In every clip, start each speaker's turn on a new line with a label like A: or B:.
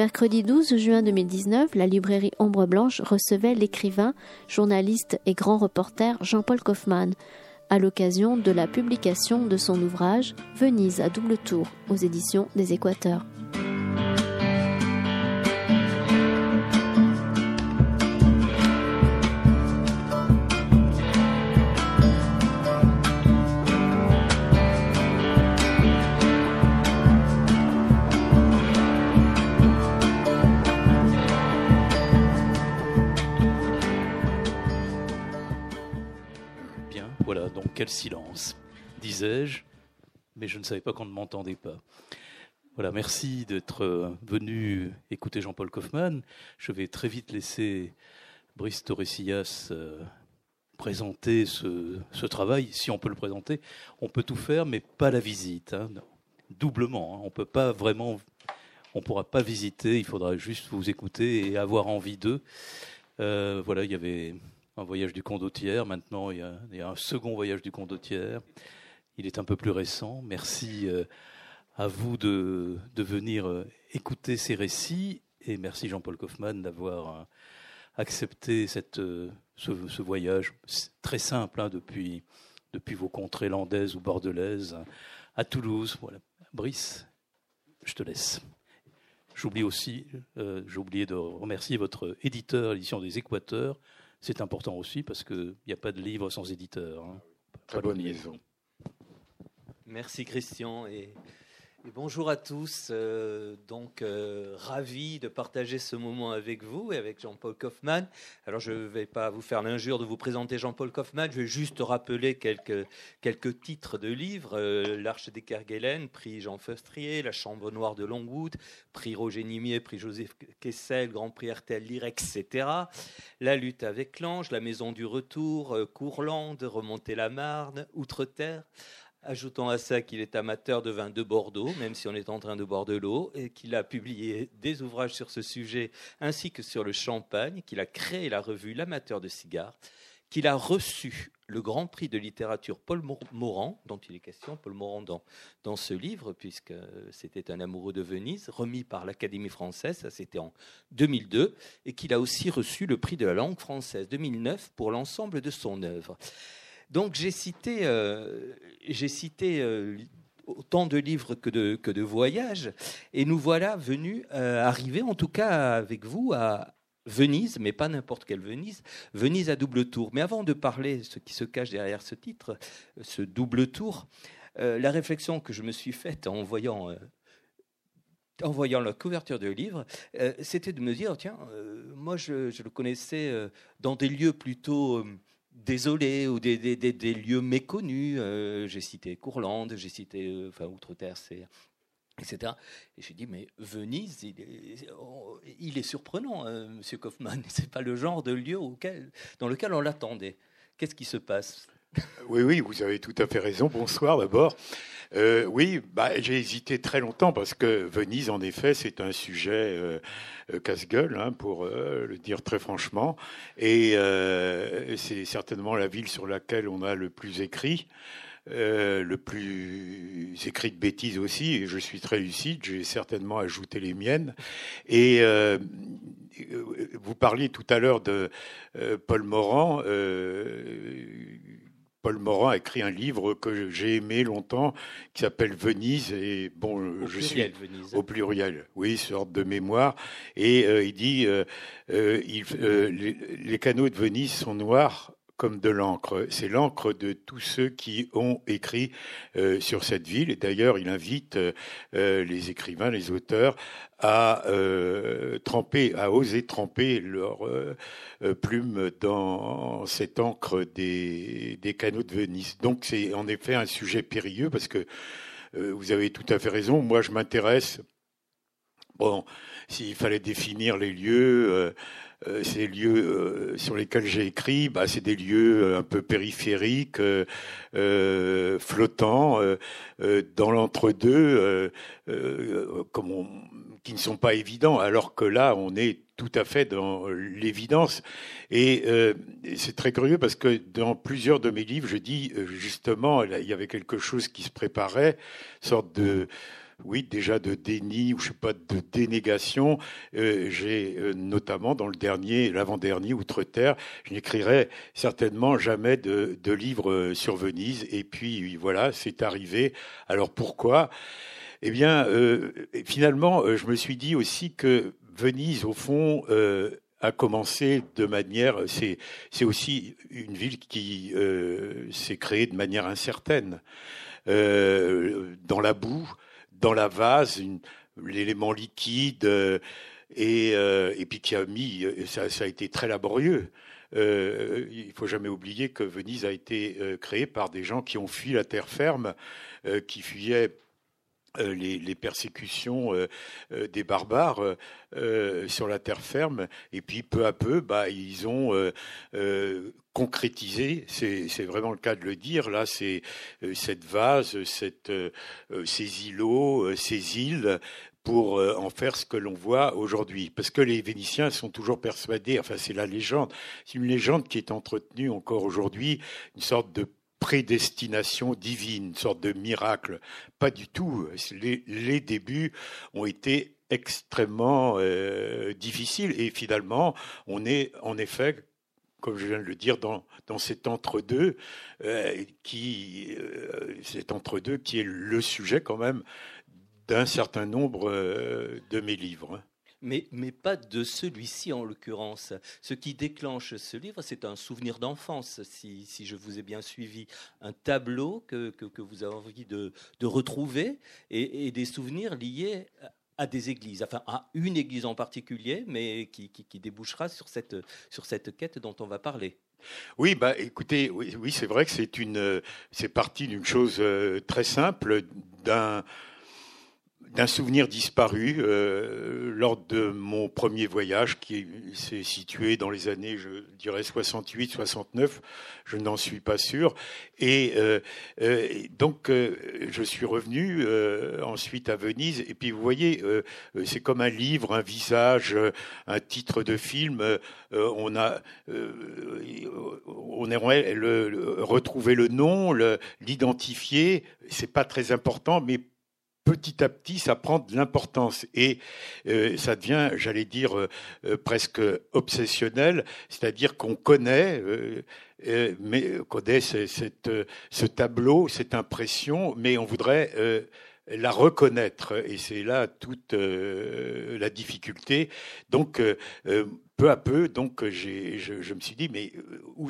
A: Mercredi 12 juin 2019, la librairie Ombre Blanche recevait l'écrivain, journaliste et grand reporter Jean-Paul Kaufmann à l'occasion de la publication de son ouvrage Venise à double tour aux éditions des Équateurs.
B: Quel silence, disais-je, mais je ne savais pas qu'on ne m'entendait pas. Voilà, merci d'être venu écouter Jean-Paul Kaufmann. Je vais très vite laisser Brice Torresillas euh, présenter ce, travail, si on peut le présenter. On peut tout faire, mais pas la visite. Hein. Doublement, hein. on peut pas vraiment, on pourra pas visiter. Il faudra juste vous écouter et avoir envie d'eux. Euh, voilà, il y avait un voyage du condottière. Maintenant, il y, a, un second voyage du condottière. Il est un peu plus récent. Merci euh, à vous de, venir euh, écouter ces récits et merci Jean-Paul Kaufmann d'avoir euh, accepté cette, ce, voyage très simple hein, depuis, depuis vos contrées landaises ou bordelaises à Toulouse. Voilà. Brice, je te laisse. J'oublie aussi, j'ai oublié de remercier votre éditeur, l'édition des Équateurs, c'est important aussi parce qu'il n'y a pas de livre sans éditeur. Hein.
C: Très bonne liaison.
D: Merci Christian et bonjour à tous. Euh, donc, euh, ravi de partager ce moment avec vous et avec Jean-Paul Kaufmann. Alors, je ne vais pas vous faire l'injure de vous présenter Jean-Paul Kaufmann. Je vais juste rappeler quelques, quelques titres de livres euh, L'Arche des Kerguelen, prix Jean Feustrier, La Chambre Noire de Longwood, prix Roger Nimier, prix Joseph Kessel, Grand Prix RTL Lire, etc. La lutte avec l'ange, La Maison du Retour, Courlande, Remonter la Marne, Outre-Terre. Ajoutons à ça qu'il est amateur de vin de Bordeaux, même si on est en train de boire de l'eau, et qu'il a publié des ouvrages sur ce sujet ainsi que sur le champagne, qu'il a créé la revue L'amateur de cigares, qu'il a reçu le Grand Prix de littérature Paul Morand, dont il est question, Paul Morand dans, dans ce livre, puisque c'était un amoureux de Venise, remis par l'Académie française, ça c'était en 2002, et qu'il a aussi reçu le prix de la langue française 2009 pour l'ensemble de son œuvre. Donc j'ai cité, euh, j'ai cité euh, autant de livres que de, que de voyages, et nous voilà venus euh, arriver, en tout cas avec vous, à Venise, mais pas n'importe quelle Venise, Venise à double tour. Mais avant de parler ce qui se cache derrière ce titre, ce double tour, la réflexion que je me suis faite en voyant en voyant la couverture de livre, c'était de me dire, tiens, moi je, je, le connaissais dans des lieux plutôt désolé ou des, lieux méconnus. Euh, j'ai cité Courlande, j'ai cité euh, Outre-Terre, etc. Et j'ai dit, mais Venise, il est, surprenant, M. Euh, Monsieur Kaufmann. C'est pas le genre de lieu dans lequel on l'attendait. Qu'est-ce qui se passe?
C: Oui, oui, vous avez tout à fait raison. Bonsoir d'abord. Euh, oui, bah, j'ai hésité très longtemps parce que Venise, en effet, c'est un sujet euh, euh, casse-gueule, hein, pour le dire très franchement. Et c'est certainement la ville sur laquelle on a le plus écrit. le plus écrit de bêtises aussi, et je suis très lucide, j'ai certainement ajouté les miennes. Et vous parliez tout à l'heure de Paul Morand, Paul Morand a écrit un livre que j'ai aimé longtemps, qui s'appelle Venise. Et bon,
D: au je suis Venise.
C: au pluriel, oui, sorte de mémoire. Et euh, il dit, euh, euh, il, les, les, canaux de Venise sont noirs comme de l'encre. C'est l'encre de tous ceux qui ont écrit euh, sur cette ville. Et d'ailleurs, il invite euh, les écrivains, les auteurs à euh, tremper, à oser tremper leur plume dans cette encre des canaux de Venise. Donc c'est en effet un sujet périlleux parce que vous avez tout à fait raison. Moi, je m'intéresse. Bon, s'il fallait définir les lieux euh, ces lieux euh, sur lesquels j'ai écrit, bah, c'est des lieux un peu périphériques, flottants, dans l'entre-deux, qui ne sont pas évidents, alors que là, on est tout à fait dans l'évidence. Et c'est très curieux parce que dans plusieurs de mes livres, je dis justement, il y avait quelque chose qui se préparait, sorte de oui, déjà de déni ou je sais pas de dénégation. Euh, j'ai euh, notamment dans le dernier, l'avant-dernier Outre-Terre, je n'écrirai certainement jamais de, livre euh, sur Venise. Et puis voilà, c'est arrivé. Alors pourquoi? Eh bien, finalement, je me suis dit aussi que Venise, au fond, a commencé de manière, c'est aussi une ville qui s'est créée de manière incertaine, dans la boue dans la vase l'élément liquide euh, et, euh, et, puis qui a mis, ça, a été très laborieux. Euh, il faut jamais oublier que Venise a été euh, créée par des gens qui ont fui la terre ferme, qui fuyaient les, les, persécutions des barbares sur la terre ferme, et puis peu à peu, bah, ils ont concrétisé, c'est vraiment le cas de le dire, là, c'est euh, cette vase, euh, euh, ces îlots, ces îles, pour en faire ce que l'on voit aujourd'hui. Parce que les Vénitiens sont toujours persuadés, enfin c'est la légende, c'est une légende qui est entretenue encore aujourd'hui, une sorte de prédestination divine, une sorte de miracle. Pas du tout. Les, débuts ont été extrêmement difficiles et finalement, on est en effet comme je viens de le dire, dans, cet entre-deux, euh, qui, euh, cet entre-deux qui est le sujet quand même d'un certain nombre euh, de mes livres.
D: Mais, pas de celui-ci en l'occurrence. Ce qui déclenche ce livre, c'est un souvenir d'enfance, si, je vous ai bien suivi. Un tableau que, vous avez envie de, retrouver et, des souvenirs liés à des églises, enfin à une église en particulier, mais qui, débouchera sur cette, sur cette quête dont on va parler.
C: Oui, bah, écoutez, oui, oui c'est vrai que c'est parti d'une chose euh, très simple, d'un d'un souvenir disparu euh, lors de mon premier voyage qui s'est situé dans les années, je dirais 68, 69, je n'en suis pas sûr. Et euh, euh, donc je suis revenu ensuite à Venise. Et puis vous voyez, c'est comme un livre, un visage, un titre de film. on a, on aimerait le, retrouver le nom, l'identifier. C'est pas très important, mais petit à petit, ça prend de l'importance. Et euh, ça devient, j'allais dire, euh, euh, presque obsessionnel, c'est-à-dire qu'on connaît, mais connaît ce tableau, cette impression, mais on voudrait la reconnaître. Et c'est là toute la difficulté. Donc peu à peu, donc je, je, me suis dit, mais où,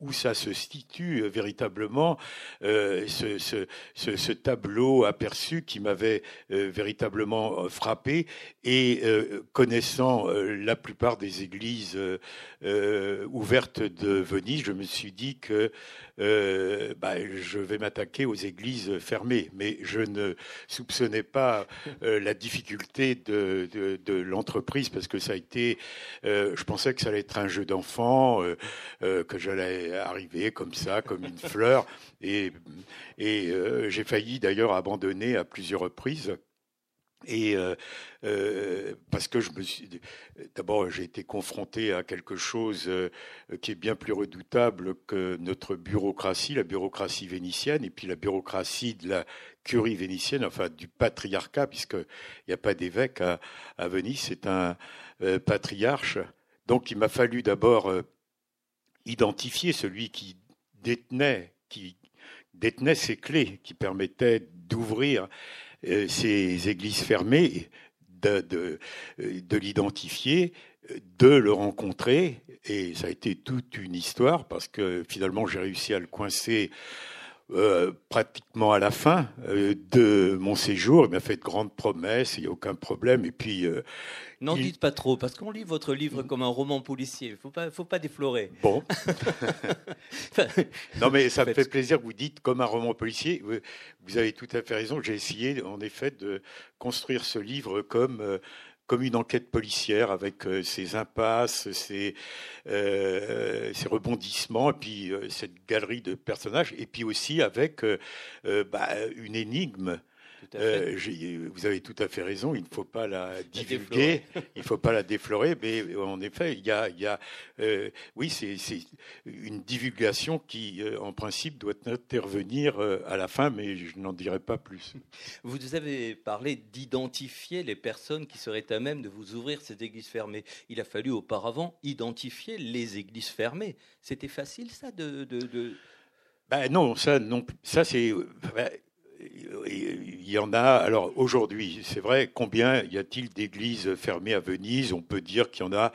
C: où ça se situe euh, véritablement euh, ce, tableau aperçu qui m'avait euh, véritablement frappé et connaissant la plupart des églises ouvertes de Venise, je me suis dit que bah, je vais m'attaquer aux églises fermées, mais je ne soupçonnais pas la difficulté de l'entreprise parce que ça a été, je pensais que ça allait être un jeu d'enfant, que j'allais arriver comme ça, comme une fleur. Et, et euh, j'ai failli d'ailleurs abandonner à plusieurs reprises. Et euh, euh, parce que je me suis d'abord j'ai été confronté à quelque chose qui est bien plus redoutable que notre bureaucratie, la bureaucratie vénitienne, et puis la bureaucratie de la curie vénitienne, enfin du patriarcat, puisqu'il n'y a pas d'évêque à, à, Venise, c'est un patriarche. Donc il m'a fallu d'abord identifier celui qui détenait, qui ces clés, qui permettaient d'ouvrir euh, ces églises fermées, de, de, de l'identifier, de le rencontrer. Et ça a été toute une histoire parce que finalement j'ai réussi à le coincer euh, pratiquement à la fin euh, de mon séjour. Il m'a fait de grandes promesses, il n'y a aucun problème. Et puis. Euh,
D: N'en dites pas trop, parce qu'on lit votre livre comme un roman policier. Il ne faut pas, faut pas déflorer.
C: Bon. non, mais ça me fait plaisir que vous dites comme un roman policier. Vous avez tout à fait raison. J'ai essayé, en effet, de construire ce livre comme comme une enquête policière avec ses impasses, ses, ses rebondissements, et puis cette galerie de personnages, et puis aussi avec bah, une énigme euh, vous avez tout à fait raison, il ne faut pas la divulguer, il ne faut pas la déflorer, mais en effet, il y a, il y a euh, oui, c'est une divulgation qui, euh, en principe, doit intervenir à la fin, mais je n'en dirai pas plus.
D: Vous avez parlé d'identifier les personnes qui seraient à même de vous ouvrir ces églises fermées. Il a fallu auparavant identifier les églises fermées. C'était facile, ça, de... de,
C: Ben non, ça, non, ça c'est. Ben, il y en a, alors aujourd'hui, c'est vrai, combien y a-t-il d'églises fermées à Venise? On peut dire qu'il y en a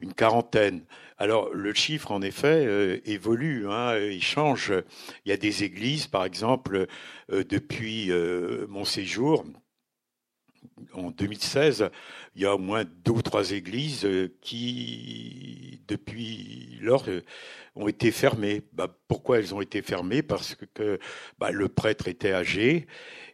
C: une quarantaine. Alors le chiffre, en effet, euh, évolue, hein, il change. Il y a des églises, par exemple, euh, depuis euh, mon séjour, en 2016, il y a au moins deux ou trois églises qui, depuis lors, ont été fermées. Bah, pourquoi elles ont été fermées? Parce que bah, le prêtre était âgé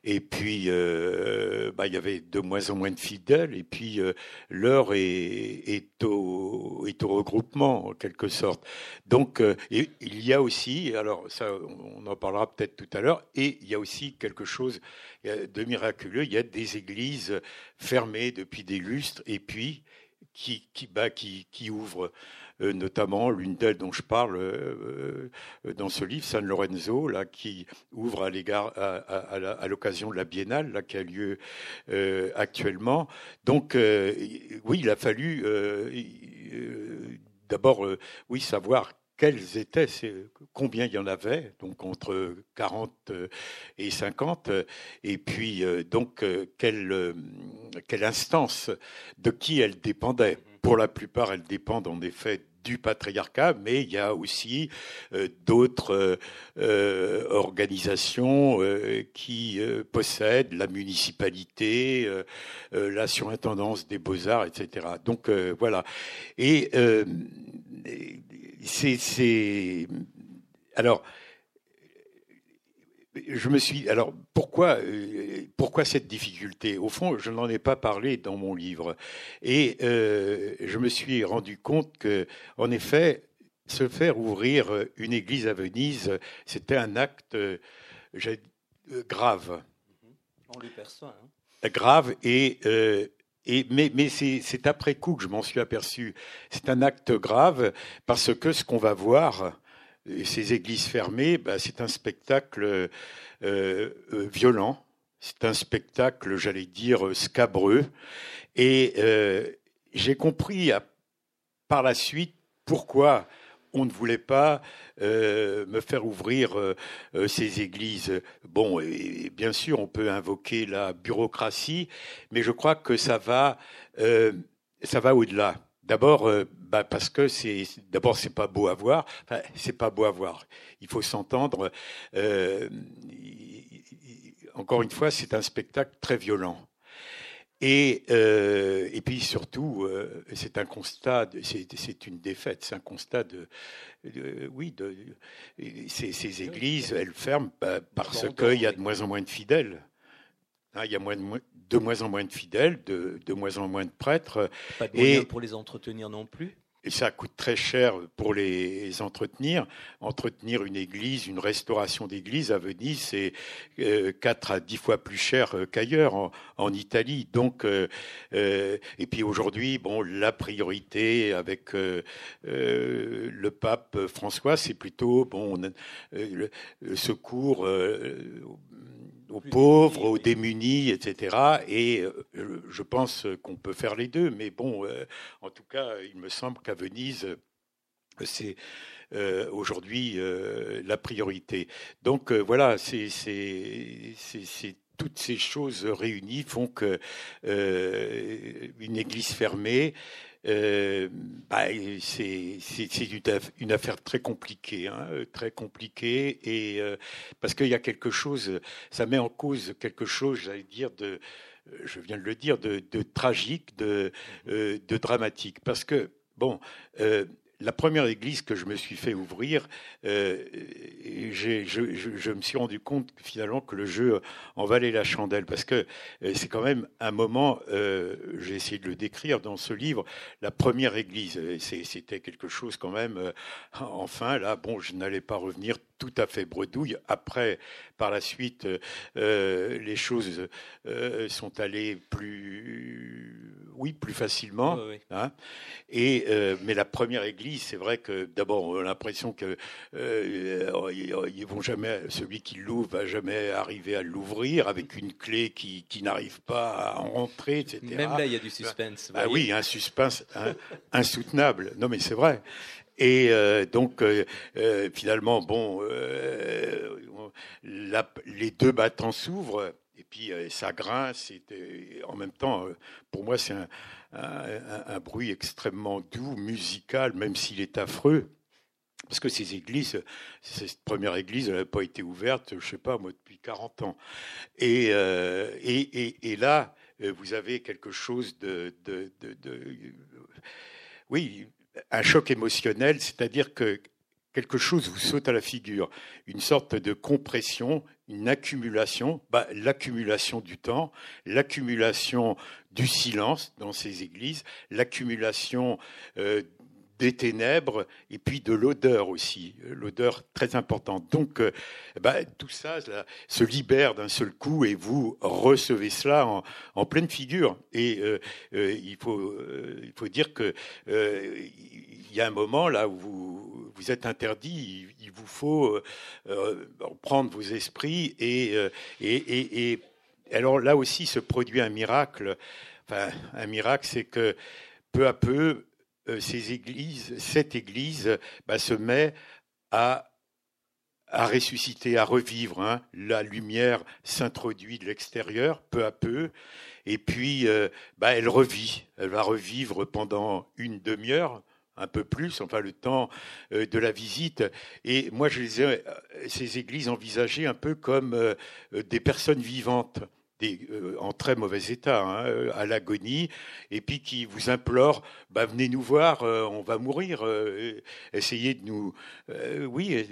C: et puis euh, bah, il y avait de moins en moins de fidèles et puis euh, l'heure est, au, regroupement en quelque sorte. Donc euh, il y a aussi, alors ça on en parlera peut-être tout à l'heure, et il y a aussi quelque chose de miraculeux. Il y a des églises fermées depuis des lustres et puis qui, qui, bah. Euh, notamment l'une d'elles dont je parle euh, euh, dans ce livre, San Lorenzo, là, qui ouvre à l'égard à, l'occasion de la biennale là, qui a lieu actuellement. Donc oui, il a fallu d'abord oui savoir quels étaient, combien il y en avait, donc entre 40 et 50, et puis donc quelle, quelle instance, de qui elle dépendait. Pour la plupart, elles dépendent en effet du patriarcat, mais il y a aussi euh, d'autres euh, euh, organisations qui possèdent la municipalité, la surintendance des beaux-arts, etc. Donc voilà. Et c'est... Alors, je me suis alors pourquoi euh, pourquoi cette difficulté? Au fond, je n'en ai pas parlé dans mon livre et euh, je me suis rendu compte que en effet se faire ouvrir une église à Venise, c'était un acte euh, grave.
D: On le perçoit. Hein.
C: Grave et mais c'est après coup que je m'en suis aperçu. C'est un acte grave parce que ce qu'on va voir, ces églises fermées, bah, c'est un spectacle euh, euh, violent, c'est un spectacle, j'allais dire, scabreux. Et euh, j'ai compris par la suite pourquoi on ne voulait pas me faire ouvrir ces églises. Bon, et, bien sûr, on peut invoquer la bureaucratie, mais je crois que ça va, ça va au-delà. D'abord, euh, bah parce que c'est d'abord c'est pas beau à voir. C'est pas beau à voir. Il faut s'entendre. Euh, encore une fois, c'est un spectacle très violent. Et, euh, et puis surtout, euh, c'est un constat, c'est une défaite, c'est un constat de, de oui, de, ces, ces, églises, elles ferment parce qu'il y a de moins en moins de fidèles. Hein, il y a moins de, de moins en moins de fidèles, de, de moins en moins de prêtres.
D: Pas de moyens et, pour les entretenir non plus
C: et ça coûte très cher pour les entretenir. Entretenir une église, une restauration d'église à Venise, c'est euh, 4 à 10 fois plus cher euh, qu'ailleurs en, en, Italie. Donc, euh, euh, et puis aujourd'hui, bon, la priorité avec euh, le pape François, c'est plutôt bon le, le, secours aux pauvres, aux démunis, etc. Et euh, je pense qu'on peut faire les deux, mais bon, euh, en tout cas, il me semble qu'à Venise, c'est euh, aujourd'hui la priorité. Donc voilà, c'est toutes ces choses réunies font que une église fermée euh, bah, c'est une, affaire très compliquée, hein, très compliquée, et euh, parce qu'il y a quelque chose, ça met en cause quelque chose, j'allais dire de, je viens de le dire, de, de tragique, de, euh, de dramatique, parce que bon, la première église que je me suis fait ouvrir, euh, je, me suis rendu compte finalement que le jeu en valait la chandelle, parce que euh, c'est quand même un moment, euh, j'ai essayé de le décrire dans ce livre, la première église, c'était quelque chose quand même, enfin là, bon, je n'allais pas revenir tout à fait bredouille. Après, par la suite, euh, les choses euh, sont allées plus, oui, plus facilement. Hein. Et euh, mais la première église, c'est vrai que d'abord on a l'impression que ils vont jamais, celui qui l'ouvre va jamais arriver à l'ouvrir avec une clé qui, qui n'arrive pas à rentrer, etc.
D: Même là, il y a du suspense.
C: Ah oui, un suspense insoutenable. Non, mais c'est vrai. Et euh, donc, euh, euh, finalement, bon, les deux battants s'ouvrent, et puis ça grince. Et, en même temps, pour moi, c'est un, bruit extrêmement doux, musical, même s'il est affreux. Parce que ces églises, cette première église, elle n'avait pas été ouverte, je ne sais pas, moi, depuis 40 ans. Et, et, et, là, vous avez quelque chose de, de, de oui, un choc émotionnel, c'est-à-dire que quelque chose vous saute à la figure, une sorte de compression, une accumulation, bah, l'accumulation du temps, l'accumulation du silence dans ces églises, l'accumulation euh, des ténèbres et puis de l'odeur aussi, l'odeur très importante. Donc, euh, bah, tout ça se libère d'un seul coup et vous recevez cela en, pleine figure. Et euh, euh, il, faut, il faut dire que il y a un moment là où vous, vous êtes interdit, il, vous faut prendre vos esprits et, et, et, alors là aussi se produit un miracle. Enfin, un miracle, c'est que peu à peu, euh, ces églises, cette église bah, se met à, à ressusciter, à revivre. Hein. La lumière s'introduit de l'extérieur peu à peu, et puis euh, bah, elle revit. Elle va revivre pendant une demi-heure, un peu plus, enfin le temps euh, de la visite. Et moi, je les ai, ces églises envisagées un peu comme des personnes vivantes. Euh, en très mauvais état, hein, euh, à l'agonie, et puis qui vous implore bah, venez nous voir, euh, on va mourir, essayez de nous, oui,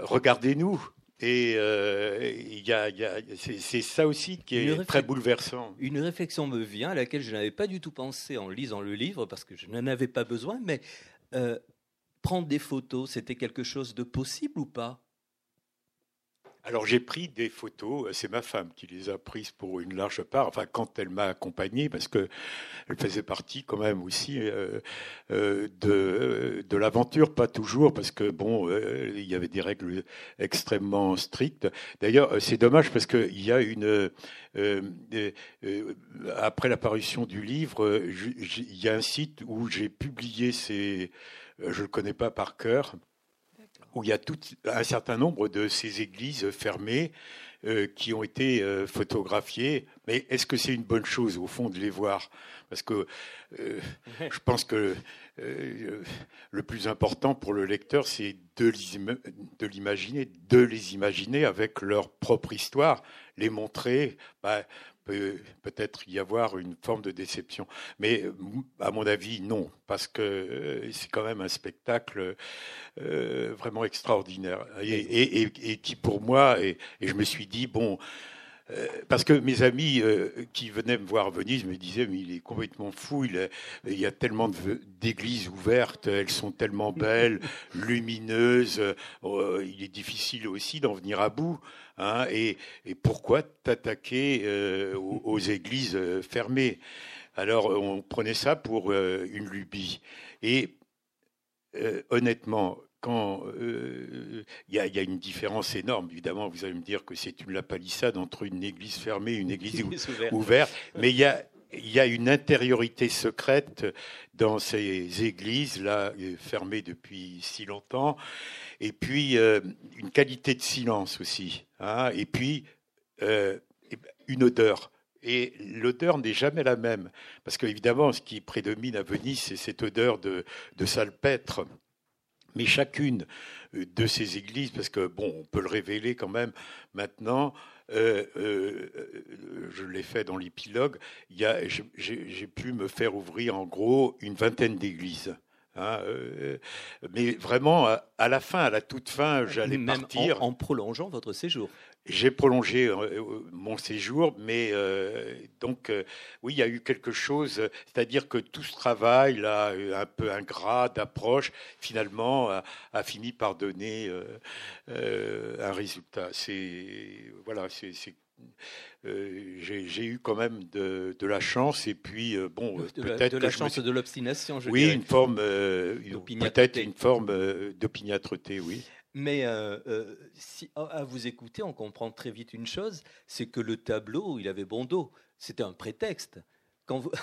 C: regardez-nous. Et il y a, c'est ça aussi qui est très bouleversant.
D: Une réflexion me vient à laquelle je n'avais pas du tout pensé en lisant le livre, parce que je n'en avais pas besoin, mais prendre des photos, c'était quelque chose de possible ou pas?
C: Alors j'ai pris des photos, c'est ma femme qui les a prises pour une large part, enfin quand elle m'a accompagné, parce que elle faisait partie quand même aussi euh, euh, de, de l'aventure, pas toujours, parce que bon, euh, il y avait des règles extrêmement strictes. D'ailleurs, c'est dommage parce qu'il y a une après l'apparition du livre, il y a un site où j'ai publié ces, je le connais pas par cœur où il y a tout un certain nombre de ces églises fermées euh, qui ont été euh, photographiées. Mais est-ce que c'est une bonne chose, au fond, de les voir? Parce que euh, je pense que le plus important pour le lecteur, c'est de l'imaginer, de les imaginer avec leur propre histoire, les montrer. Bah, peut peut-être y avoir une forme de déception. Mais à mon avis, non, parce que euh, c'est quand même un spectacle euh, vraiment extraordinaire et, qui pour moi, et, je me suis dit, bon, euh, parce que mes amis qui venaient me voir à Venise me disaient mais il est complètement fou, il, il y a tellement d'églises ouvertes, elles sont tellement belles, lumineuses, il est difficile aussi d'en venir à bout. Hein, et, pourquoi t'attaquer euh, aux, églises euh, fermées? Alors on prenait ça pour euh, une lubie. Et honnêtement, quand il y, a une différence énorme, évidemment, vous allez me dire que c'est une lapalissade entre une église fermée et une église ouverte, mais il y a il y a une intériorité secrète dans ces églises là fermées depuis si longtemps, et puis euh, une qualité de silence aussi, hein, et puis euh, une odeur. Et l'odeur n'est jamais la même, parce qu'évidemment, ce qui prédomine à Venise, c'est cette odeur de, de salpêtre. Mais chacune de ces églises, parce que bon, on peut le révéler quand même maintenant, euh, euh, je l'ai fait dans l'épilogue, j'ai pu me faire ouvrir en gros une vingtaine d'églises. Hein, euh, mais vraiment, à la fin, à la toute fin, j'allais partir.
D: En, en, prolongeant votre séjour.
C: J'ai prolongé euh, mon séjour, mais euh, donc oui, il y a eu quelque chose, c'est-à-dire que tout ce travail là, un peu ingrat d'approche, finalement, a, fini par donner un résultat. C'est voilà, c'est euh, j'ai eu quand même de, la chance et puis euh, bon
D: peut-être de la, chance de l'obstination je
C: oui une forme euh, peut-être une forme d'opiniâtreté oui.
D: Mais si, à vous écouter on comprend très vite une chose c'est que le tableau il avait bon dos. C'était un prétexte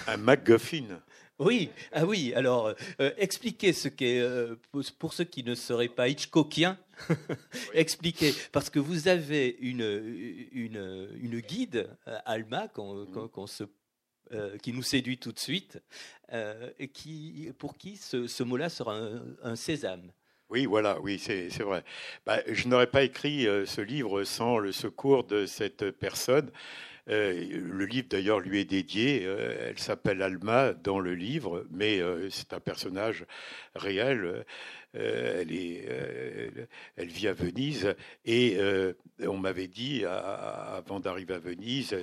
C: un MacGuffin.
D: Oui, ah oui. Alors, euh, expliquez ce qu'est euh, pour ceux qui ne seraient pas Hitchcockiens. expliquez parce que vous avez une une, une guide euh, Alma qu'on se qui nous séduit tout de suite, et qui, pour qui ce, mot-là sera un, sésame.
C: Oui, voilà, oui, c'est vrai. Bah, je n'aurais pas écrit ce livre sans le secours de cette personne le livre d'ailleurs lui est dédié. Euh, elle s'appelle Alma dans le livre, mais euh, c'est un personnage réel. elle vit à Venise et on m'avait dit avant d'arriver à Venise,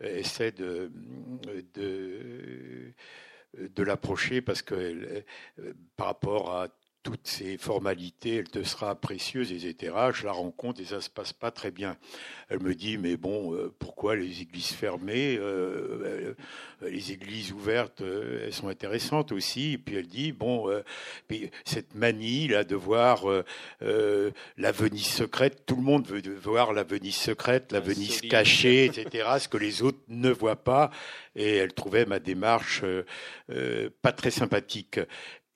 C: essaie de, de de l'approcher parce que par rapport à toutes ces formalités, elle te sera précieuse, etc. Je la rencontre et ça se passe pas très bien. Elle me dit, mais bon, euh, pourquoi les églises fermées euh, euh, Les églises ouvertes, elles sont intéressantes aussi. Et puis elle dit, bon, cette manie là de voir la Venise secrète, tout le monde veut voir la Venise secrète, la Venise cachée, etc. ce que les autres ne voient pas. Et elle trouvait ma démarche pas très sympathique.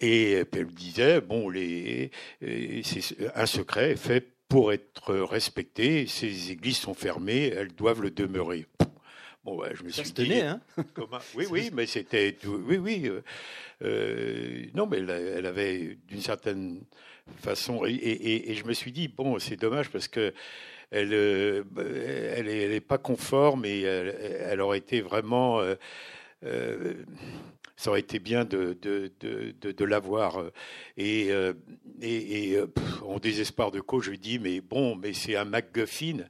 C: Et elle disait, bon, les, c'est un secret fait pour être respecté. Ces églises sont fermées, elles doivent le demeurer.
D: Bon, je me suis tenait, hein
C: Oui, oui, mais c'était, oui, oui. Euh, euh, non, mais elle, avait d'une certaine façon, et, je me suis dit, bon, c'est dommage parce que elle, euh, elle, est, pas conforme et elle, aurait été vraiment ça aurait été bien de, de, de, l'avoir. Et, euh, et, et euh, en désespoir de cause, je lui dis, mais bon, mais c'est un MacGuffin.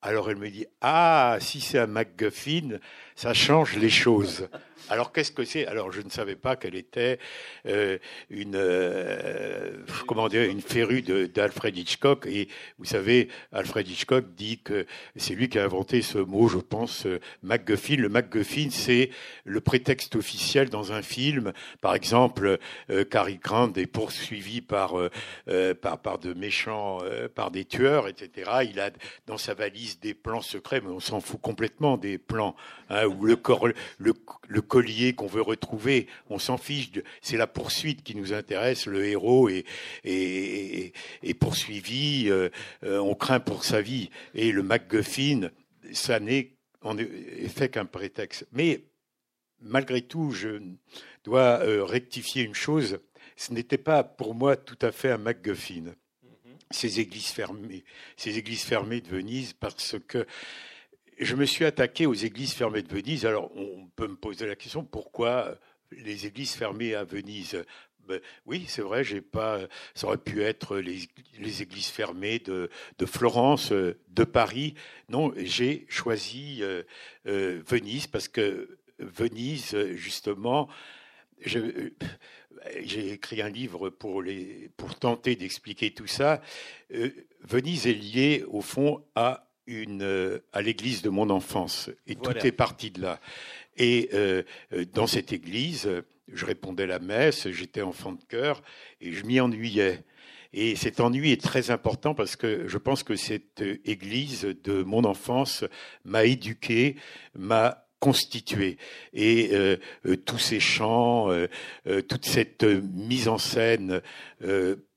C: Alors elle me dit, ah, si c'est un MacGuffin, ça change les choses. Alors qu'est-ce que c'est? Alors je ne savais pas qu'elle était euh, une euh, comment dire une férue d'Alfred Hitchcock. Et vous savez, Alfred Hitchcock dit que c'est lui qui a inventé ce mot, je pense, euh, MacGuffin. Le MacGuffin, c'est le prétexte officiel dans un film. Par exemple, euh, Cary Grant est poursuivi par par par de méchants, par des tueurs, etc. Il a dans sa valise des plans secrets, mais on s'en fout complètement des plans. Hein, ou le, corps, le, le collier qu'on veut retrouver. On s'en fiche. C'est la poursuite qui nous intéresse. Le héros est, est, est poursuivi. Euh, euh, on craint pour sa vie. Et le MacGuffin, ça n'est en effet qu'un prétexte. Mais malgré tout, je dois euh, rectifier une chose. Ce n'était pas pour moi tout à fait un MacGuffin. Mm-hmm. Ces églises fermées, ces églises fermées de Venise, parce que je me suis attaqué aux églises fermées de Venise. Alors, on peut me poser la question pourquoi les églises fermées à Venise? Ben, oui, c'est vrai, j'ai pas. Ça aurait pu être les, églises fermées de, Florence, de Paris. Non, j'ai choisi euh, euh, Venise parce que Venise, justement, j'ai écrit un livre pour, tenter d'expliquer tout ça. Euh, Venise est liée, au fond, à une, euh, à l'église de mon enfance. Et tout est parti de là. Et euh, euh, dans cette église, je répondais la messe, j'étais enfant de cœur et je m'y ennuyais. Et cet ennui est très important parce que je pense que cette église de mon enfance m'a éduqué, m'a constitué. Et tous ces chants, toute cette mise en scène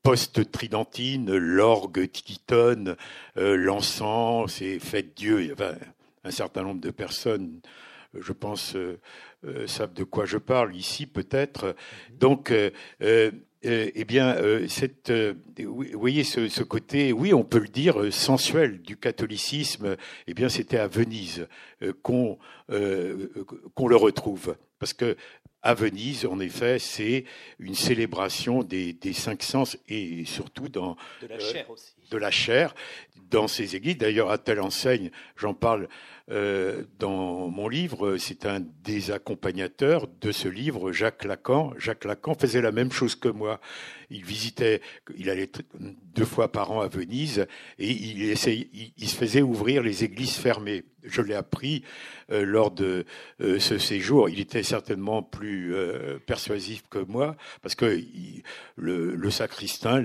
C: post-tridentine, l'orgue qui tonne, euh, l'encens, c'est fête Dieu. Il y avait un certain nombre de personnes, euh, je pense, euh, savent de quoi je parle ici peut-être. Donc, eh bien, cette, vous voyez ce, côté, oui, on peut le dire, sensuel du catholicisme. Eh bien, c'était à Venise qu'on qu'on le retrouve, parce que à Venise, en effet, c'est une célébration des, cinq sens et surtout dans
D: de la chair aussi.
C: De la chair dans ces églises. D'ailleurs, à telle enseigne, j'en parle euh, dans mon livre, c'est un des accompagnateurs de ce livre, Jacques Lacan. Jacques Lacan faisait la même chose que moi. Il visitait, il allait deux fois par an à Venise et il, essayait, il, se faisait ouvrir les églises fermées. Je l'ai appris euh, lors de euh, ce séjour. Il était certainement plus persuasif que moi parce que le, le sacristain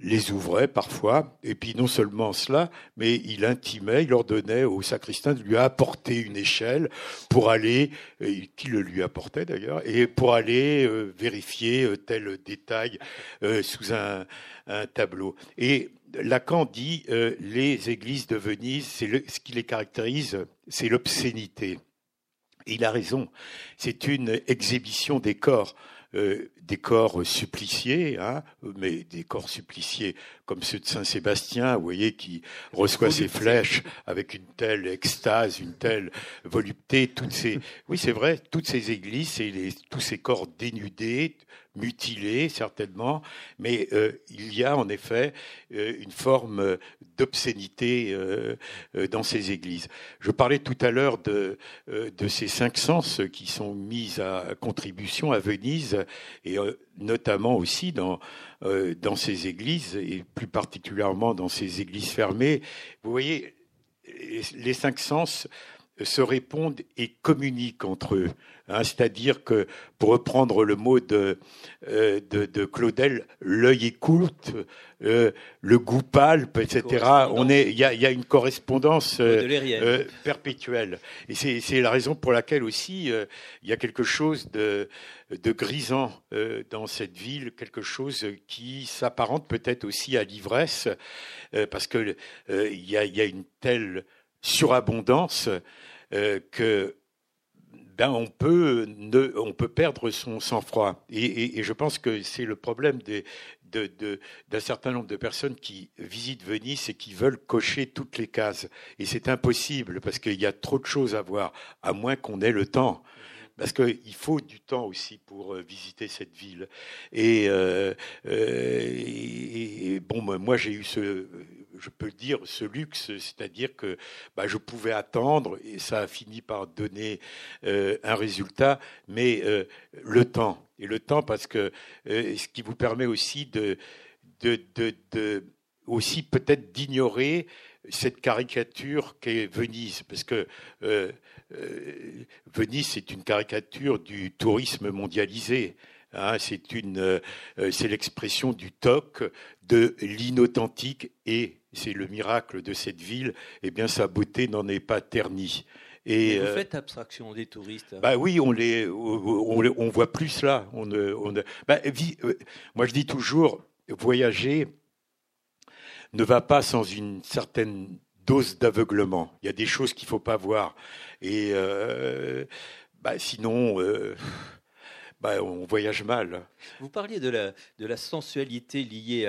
C: les ouvrait parfois, et puis non seulement cela, mais il intimait, il ordonnait au sacristain de lui apporter une échelle pour aller, euh, qui le lui apportait d'ailleurs, et pour aller euh, vérifier euh, tel détail sous un, tableau. Et Lacan dit les églises de Venise, c'est ce qui les caractérise, c'est l'obscénité. Et il a raison. C'est une exhibition des corps. Euh, des corps suppliciés, hein, mais des corps suppliciés comme ceux de Saint-Sébastien, vous voyez, qui reçoit ses flèches avec une telle extase, une telle volupté. Toutes ces, oui, c'est vrai, toutes ces églises et les, tous ces corps dénudés, mutilés certainement, mais euh, il y a en effet euh, une forme d'obscénité euh, dans ces églises. Je parlais tout à l'heure de, de ces cinq sens qui sont mis à contribution à Venise et notamment aussi dans, dans ces églises et plus particulièrement dans ces églises fermées. Vous voyez, les cinq sens se répondent et communiquent entre eux. Hein, c'est-à-dire que, pour reprendre le mot de, euh, de, Claudel, l'œil écoute, euh, le goût palpe, etc. On est, il y a, une correspondance euh, perpétuelle. Et c'est la raison pour laquelle aussi il y a quelque chose de, de grisant dans cette ville, quelque chose qui s'apparente peut-être aussi à l'ivresse, parce que il y a, y a une telle surabondance euh, que ben on peut on peut perdre son sang-froid. Et, je pense que c'est le problème de, d'un certain nombre de personnes qui visitent Venise et qui veulent cocher toutes les cases. Et c'est impossible parce qu'il y a trop de choses à voir à moins qu'on ait le temps. Parce qu'il faut du temps aussi pour euh, visiter cette ville. Et, euh, et bon, moi j'ai eu ce, je peux dire, ce luxe, c'est-à-dire que bah, je pouvais attendre et ça a fini par donner euh, un résultat, mais euh, le temps, et le temps parce que euh, ce qui vous permet aussi de, aussi peut-être d'ignorer cette caricature qu'est Venise, parce que Venise, c'est une caricature du tourisme mondialisé. Hein, c'est l'expression du toc, de l'inauthentique et c'est le miracle de cette ville, eh bien sa beauté n'en est pas ternie.
D: Et, vous euh, faites abstraction des touristes
C: Bah oui, on les, on, voit plus là. On, on bah, euh, moi, je dis toujours, voyager ne va pas sans une certaine dose d'aveuglement. Il y a des choses qu'il faut pas voir. Et euh, bah, sinon bah, on voyage mal.
D: Vous parliez de la, de la sensualité liée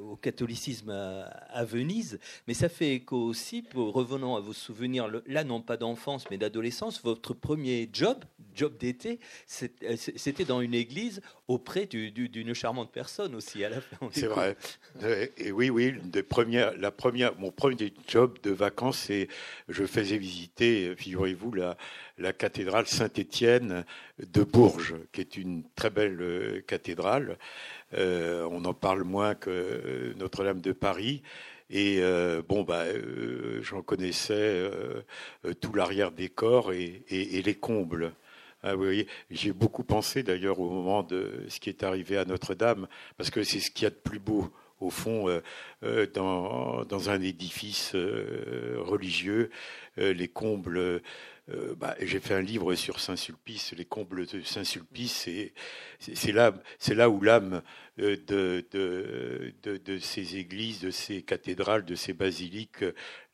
D: au catholicisme à, Venise, mais ça fait écho aussi, pour, revenons à vos souvenirs, là non pas d'enfance mais d'adolescence, votre premier job, job d'été, c'était dans une église auprès d'une charmante personne aussi à la fin.
C: C'est vrai. Et oui, oui, la première, mon premier job de vacances, c'est je faisais visiter, figurez-vous, la, la cathédrale Saint-Étienne de Bourges, qui est une très belle euh, cathédrale. Euh, on en parle moins que Notre-Dame de Paris. Et euh, bon, bah, j'en connaissais tout l'arrière-décor et, et, les combles. Ah, j'ai beaucoup pensé d'ailleurs au moment de ce qui est arrivé à Notre-Dame, parce que c'est ce qu'il y a de plus beau au fond, dans, dans, un édifice religieux, les combles euh, bah, j'ai fait un livre sur Saint-Sulpice, les combles de Saint-Sulpice, c'est là, là où l'âme euh, de, ces églises, de ces cathédrales, de ces basiliques,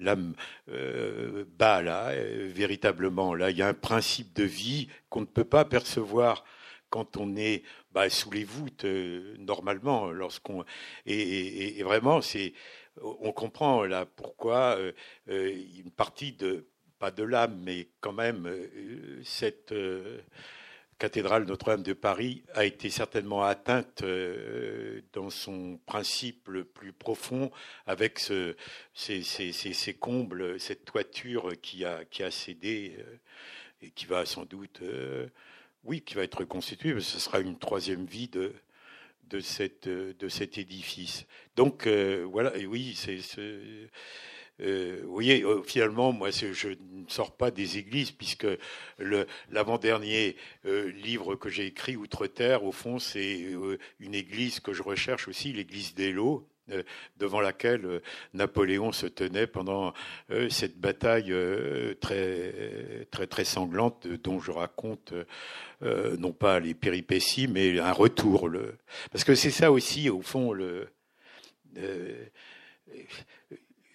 C: l'âme euh, bat là, véritablement. Là, il y a un principe de vie qu'on ne peut pas percevoir quand on est bah, sous les voûtes normalement lorsqu'on et, vraiment c'est on comprend là pourquoi une partie de pas de l'âme, mais quand même euh, cette, euh, cathédrale Notre-Dame de Paris a été certainement atteinte euh, dans son principe le plus profond avec ce, ces, combles, cette toiture qui a, qui a cédé et qui va sans doute, oui, qui va être reconstituée, ce sera une troisième vie de, de, cette, de cet édifice. Donc voilà, et oui, c'est euh, vous voyez, euh, finalement, moi, je ne sors pas des églises, puisque l'avant-dernier euh, livre que j'ai écrit, Outre-Terre, au fond, c'est une église que je recherche aussi, l'église d'Elo, devant laquelle Napoléon se tenait pendant cette bataille très, très, très sanglante dont je raconte non pas les péripéties, mais un retour. Parce que c'est ça aussi, au fond, le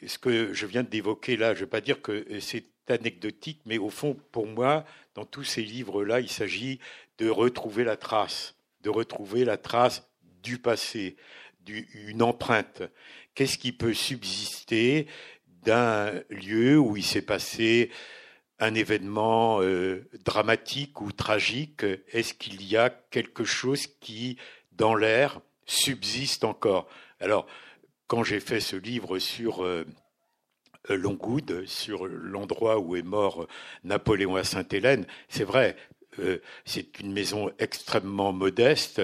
C: ce que je viens d'évoquer là, je ne vais pas dire que c'est anecdotique, mais au fond, pour moi, dans tous ces livres-là, il s'agit de retrouver la trace, de retrouver la trace du passé, d'une empreinte. Qu'est-ce qui peut subsister d'un lieu où il s'est passé un événement euh, dramatique ou tragique? Est-ce qu'il y a quelque chose qui, dans l'air, subsiste encore? Alors, quand j'ai fait ce livre sur euh, Longwood, sur l'endroit où est mort Napoléon à Sainte-Hélène, c'est vrai, euh, c'est une maison extrêmement modeste,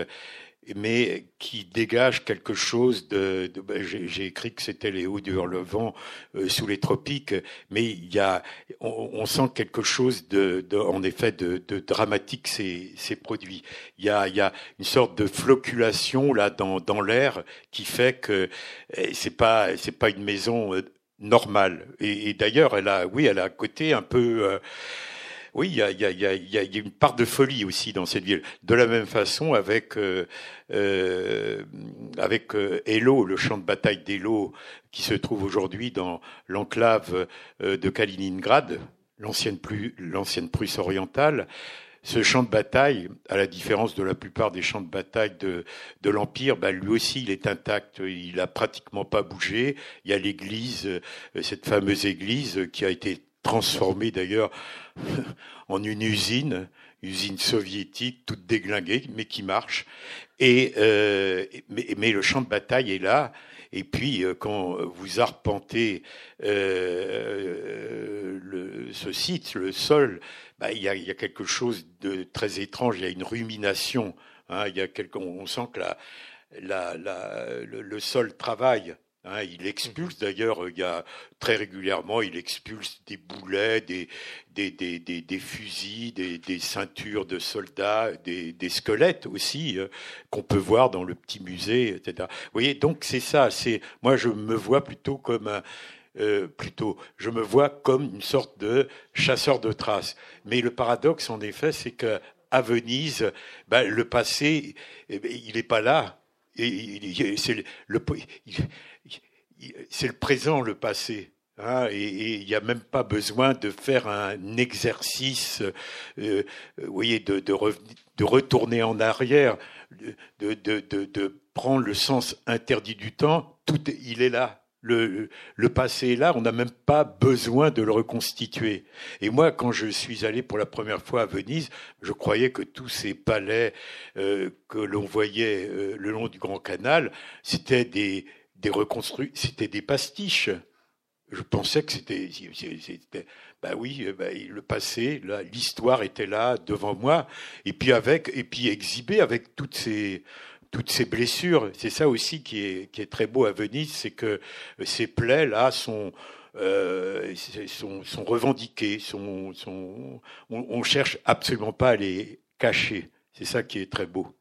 C: mais qui dégage quelque chose de. Ben, j'ai écrit que c'était les hauts du Hurlevent euh, sous les tropiques, mais il y a, on, sent quelque chose de, en effet, de, dramatique ces, ces produits. Il y, a, y a une sorte de floculation là dans, dans l'air qui fait que eh, c'est pas c'est pas une maison euh, normale. Et, d'ailleurs, elle a, oui, elle a un côté un peu. Euh, oui, il y a, y, a, y a, une part de folie aussi dans cette ville. De la même façon avec euh, euh, avec euh, Elo, le champ de bataille d'Elo, qui se trouve aujourd'hui dans l'enclave de Kaliningrad, l'ancienne l'ancienne Prusse orientale. Ce champ de bataille, à la différence de la plupart des champs de bataille de, de l'Empire, bah, lui aussi, il est intact. Il a pratiquement pas bougé. Il y a l'église, cette fameuse église qui a été transformée d'ailleurs en une usine, usine soviétique, toute déglinguée, mais qui marche. Et euh, mais, le champ de bataille est là. Et puis, euh, quand vous arpentez euh, le, ce site, le sol, bah, il, y a, y a, quelque chose de très étrange. Il y a une rumination. Hein, y a quelque, on sent que la, la, la, le, sol travaille. Hein, il expulse d'ailleurs, il y a très régulièrement, il expulse des boulets, des, des, des, des, des fusils, des, ceintures de soldats, des, squelettes aussi euh, qu'on peut voir dans le petit musée, etc. Vous voyez, donc c'est ça. C'est moi je me vois plutôt comme un, euh, plutôt, je me vois comme une sorte de chasseur de traces. Mais le paradoxe, en effet, c'est que à Venise, ben, le passé, eh ben, il n'est pas là. Le, c'est le présent, le passé. Hein, et il n'y a même pas besoin de faire un exercice, euh, vous voyez, de, de, retourner en arrière, de, prendre le sens interdit du temps. Tout, il est là. Le, passé est là, on n'a même pas besoin de le reconstituer. Et moi, quand je suis allé pour la première fois à Venise, je croyais que tous ces palais euh, que l'on voyait euh, le long du Grand Canal, c'était des, des reconstruits, c'était des pastiches. Je pensais que c'était, bah oui, bah, le passé, l'histoire était là devant moi, et puis avec, et puis exhibé avec toutes ces, toutes ces blessures. C'est ça aussi qui est, qui est très beau à Venise, c'est que ces plaies là sont, euh, sont, revendiquées, sont, sont, on, on cherche absolument pas à les cacher. C'est ça qui est très beau.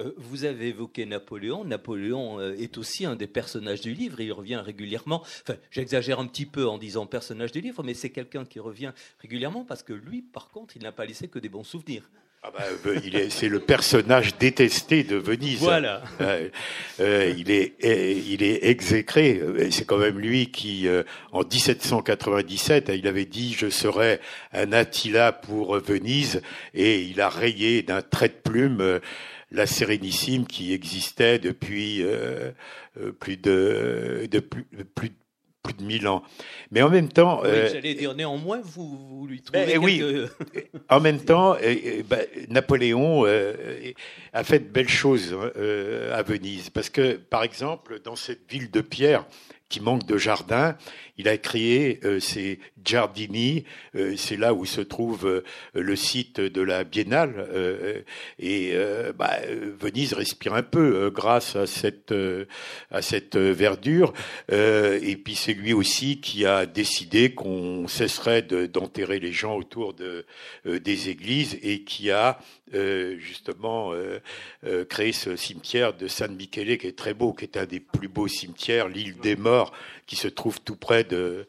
D: Euh, vous avez évoqué Napoléon. Napoléon euh, est aussi un des personnages du livre. Il revient régulièrement. J'exagère un petit peu en disant personnage du livre, mais c'est quelqu'un qui revient régulièrement parce que lui, par contre, il n'a pas laissé que des bons souvenirs.
C: Ah bah, euh, c'est le personnage détesté de Venise.
D: Voilà.
C: il est, il est exécré. C'est quand même lui qui, en 1797, il avait dit je serai un Attila pour Venise, et il a rayé d'un trait de plume la Sérénissime qui existait depuis euh, euh, plus de, de plus, plus de 1000 ans. Mais en même temps...
D: Oui, J'allais dire, néanmoins, vous, vous lui trouvez
C: ben, oui. en même temps, ben, Napoléon a fait de belles choses hein, à Venise. Parce que, par exemple, dans cette ville de pierre, qui manque de jardin. Il a créé euh, ces giardini, euh, c'est là où se trouve euh, le site de la Biennale. et bah, Venise respire un peu grâce à cette à cette verdure. et puis c'est lui aussi qui a décidé qu'on cesserait d'enterrer les gens autour de des églises et qui a justement créé ce cimetière de San Michele qui est très beau, qui est un des plus beaux cimetières, l'île des morts, qui se trouve tout près de,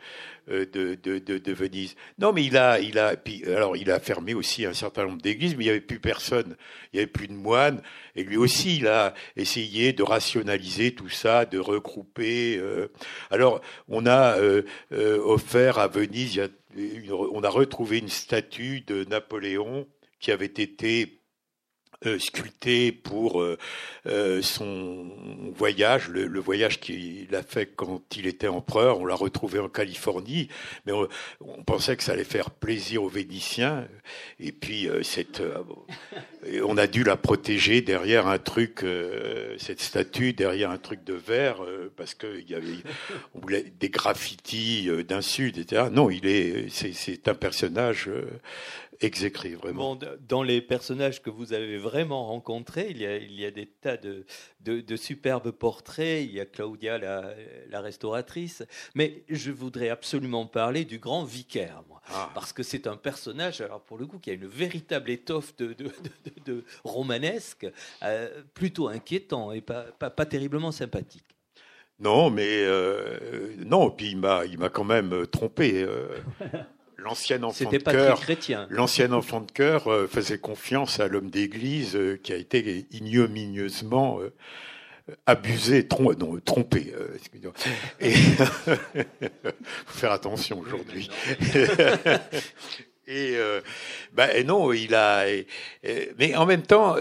C: euh, de, de, de, Venise. Non, mais il a, il a, alors il a fermé aussi un certain nombre d'églises, mais il n'y avait plus personne, il n'y avait plus de moines, et lui aussi il a essayé de rationaliser tout ça, de regrouper. Euh. Alors on a euh, offert à Venise, on a retrouvé une statue de Napoléon qui avait été euh, sculpté pour euh, euh, son voyage, le, voyage qu'il a fait quand il était empereur. On l'a retrouvé en Californie, mais on, pensait que ça allait faire plaisir aux Vénitiens. Et puis, cette, on a dû la protéger derrière un truc, cette statue, derrière un truc de verre, parce qu'il y avait on voulait des graffitis d'insultes, etc. Non, il est, c'est un personnage exécrit, vraiment.
D: dans les personnages que vous avez vraiment rencontrés, il y a, il y a des tas de, de, superbes portraits. Il y a Claudia, la, restauratrice. Mais je voudrais absolument parler du grand vicaire, moi. Ah. Parce que c'est un personnage, alors pour le coup, qui a une véritable étoffe de, de romanesque, euh, plutôt inquiétant et pas, pas, terriblement sympathique.
C: Non, mais euh, non. Puis il m'a, il m'a quand même trompé. Euh. l'ancien enfant de cœur, l'ancien enfant de cœur euh, faisait confiance à l'homme d'église euh, qui a été ignominieusement euh, abusé, non, trompé. Et faut faire attention aujourd'hui. et, ben non, il a. mais en même temps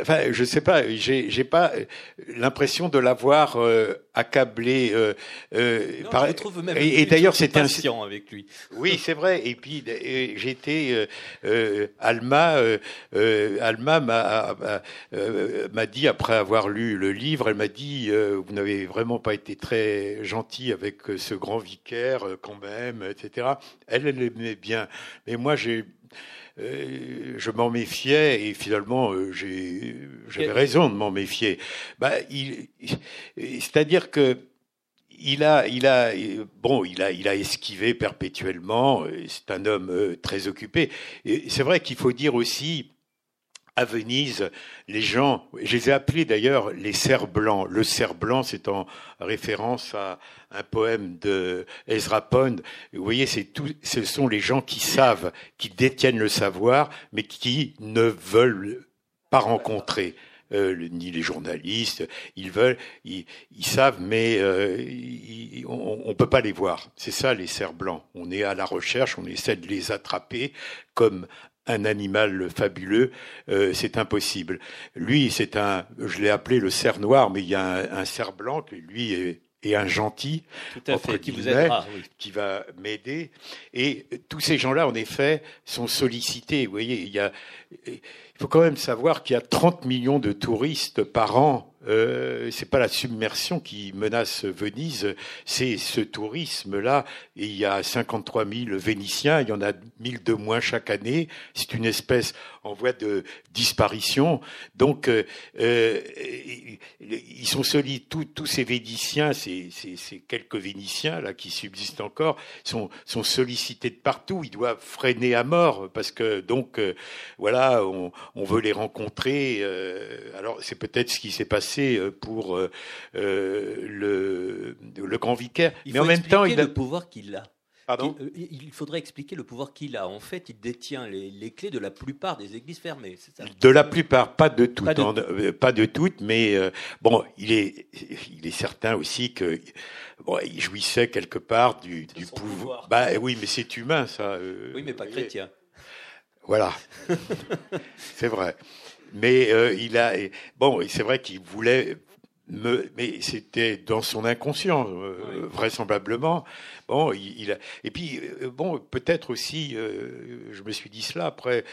C: Enfin, je sais pas, j'ai, j'ai pas l'impression de l'avoir euh, accablé. Euh,
D: euh non, par... Je trouve même
C: et, et d'ailleurs, c'était
D: un avec lui.
C: Oui, c'est vrai. Et puis j'étais euh, euh, Alma. Alma m'a, m'a dit après avoir lu le livre, elle m'a dit vous n'avez vraiment pas été très gentil avec ce grand vicaire quand même, etc. Elle, elle aimait bien, mais moi j'ai euh, je m'en méfiais et finalement euh, j'avais raison de m'en méfier. Bah, c'est-à-dire que il a, il a, bon, il a, il a esquivé perpétuellement. C'est un homme très occupé. C'est vrai qu'il faut dire aussi à Venise, les gens, je les ai appelés d'ailleurs les cerfs blancs. Le cerf blanc, c'est en référence à un poème de Ezra Pound. Vous voyez, c'est tout, ce sont les gens qui savent, qui détiennent le savoir, mais qui ne veulent pas rencontrer. Euh, ni les journalistes, ils veulent, ils, savent, mais euh, on, ne peut pas les voir. C'est ça les cerfs blancs. On est à la recherche, on essaie de les attraper comme un animal fabuleux, euh, c'est impossible. Lui, c'est un, je l'ai appelé le cerf noir, mais il y a un, cerf blanc qui lui est, un gentil,
D: Tout à fait, qui, vous
C: qui va m'aider. Et tous ces gens-là, en effet, sont sollicités. Vous voyez, il y a, il faut quand même savoir qu'il y a 30 millions de touristes par an euh, c'est pas la submersion qui menace Venise, c'est ce tourisme-là. Il y a 53 000 Vénitiens, il y en a 1000 de moins chaque année. C'est une espèce en voie de disparition. Donc, euh, euh, ils sont solides. Tous, ces Vénitiens, ces, quelques Vénitiens là qui subsistent encore, sont, sont sollicités de partout. Ils doivent freiner à mort parce que donc, euh, voilà, on, on, veut les rencontrer. alors, c'est peut-être ce qui s'est passé euh, pour euh, euh, le, le grand vicaire.
D: Il mais en même temps, il a le pouvoir qu'il a. Pardon il faudrait expliquer le pouvoir qu'il a. En fait, il détient les, clés de la plupart des églises fermées. Ça?
C: De la plupart, pas de toutes, pas de, toutes, mais bon, il est, il est certain aussi que bon, il jouissait quelque part du, du pouvoir. Bah oui, mais c'est humain, ça.
D: oui, mais pas chrétien.
C: Voilà, c'est vrai. Mais euh, il a bon, c'est vrai qu'il voulait mais c'était dans son inconscient, euh, vraisemblablement. Bon, il, a, et puis euh, bon, peut-être aussi, euh, je me suis dit cela après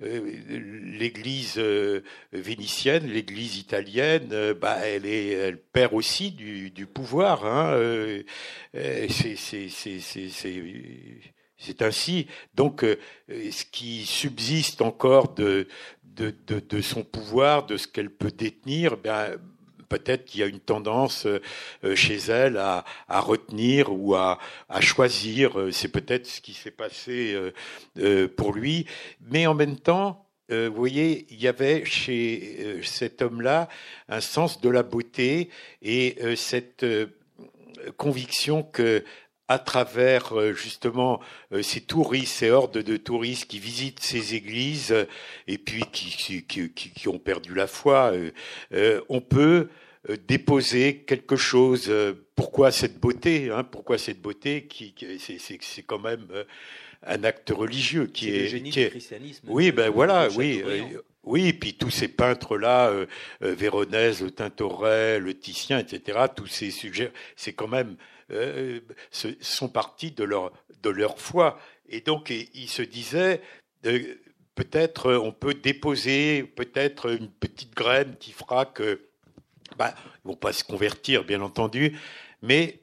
C: l'Église vénitienne, l'Église italienne, bah, elle est, elle perd aussi du, du pouvoir. Hein, c'est, c'est, c'est, c'est ainsi. Donc, ce qui subsiste encore de, de, son pouvoir, de ce qu'elle peut détenir, ben, peut-être qu'il y a une tendance euh, euh, chez elle à, retenir ou à, choisir. Euh, c'est peut-être ce qui s'est passé pour lui. Mais en même temps, vous voyez, il y avait chez cet homme-là un sens de la beauté et cette conviction que à travers justement ces touristes, ces hordes de touristes qui visitent ces églises et puis qui, qui ont perdu la foi, on peut euh, déposer quelque chose. Euh, pourquoi cette beauté hein, Pourquoi cette beauté qui, c'est quand même euh, un acte religieux qui
D: est,
C: le
D: génie du christianisme.
C: Oui, ben voilà, oui, oui, et puis tous ces peintres là, euh, Véronèse, le Tintoret, le Titien, etc. Tous ces sujets, c'est quand même euh, sont partis de leur de leur foi, et donc ils se disaient. Peut-être on peut déposer peut-être une petite graine qui fera que bah, ils vont pas se convertir, bien entendu, mais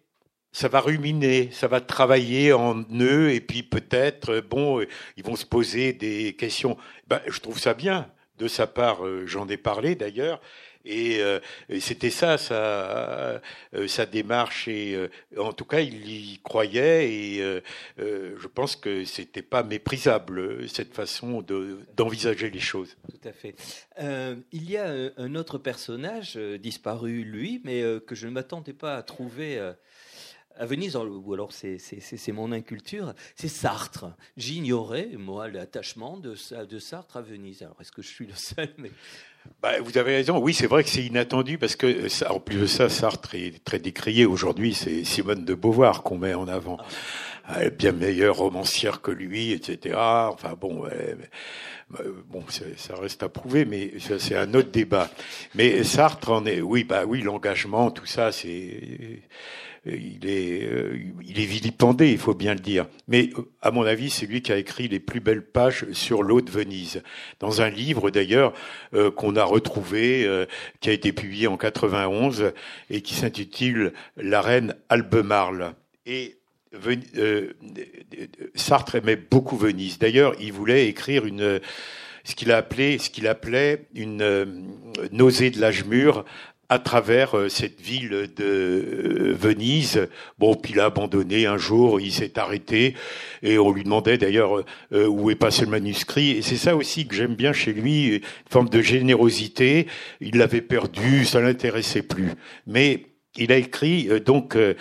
C: ça va ruminer, ça va travailler en eux, et puis peut-être, bon, ils vont se poser des questions. Bah, je trouve ça bien de sa part, euh, j'en ai parlé d'ailleurs, euh, et, c'était ça, sa, euh, sa démarche. Et euh, en tout cas, il y croyait. Et je pense que c'était pas méprisable cette façon d'envisager les choses.
D: Tout à fait. il y a un autre personnage disparu, lui, mais que je ne m'attendais pas à trouver à Venise, ou alors c'est mon inculture, c'est Sartre. J'ignorais, moi, l'attachement de, Sartre à Venise. Alors, est-ce que je suis le seul?
C: Bah, vous avez raison. Oui, c'est vrai que c'est inattendu parce que, en plus de ça, Sartre est très décrié. Aujourd'hui, c'est Simone de Beauvoir qu'on met en avant. Ah. Elle est bien meilleure romancière que lui, etc. Enfin bon, bon, ça reste à prouver, mais c'est un autre débat. Mais Sartre en est, oui, bah oui, l'engagement, tout ça, c'est il est, euh, il est vilipendé, il faut bien le dire. Mais euh, à mon avis, c'est lui qui a écrit les plus belles pages sur l'eau de Venise, dans un livre d'ailleurs euh, qu'on a retrouvé, qui a été publié en 91 et qui s'intitule La reine Albemarle. Et Sartre aimait beaucoup Venise. D'ailleurs, il voulait écrire une ce qu'il a appelé, ce qu'il appelait une nausée de l'âge mûr à travers euh, cette ville de euh, Venise. Bon, puis il a abandonné un jour, il s'est arrêté et on lui demandait d'ailleurs euh, où est passé le manuscrit. Et c'est ça aussi que j'aime bien chez lui, une forme de générosité. Il l'avait perdu, ça l'intéressait plus. Mais il a écrit donc euh,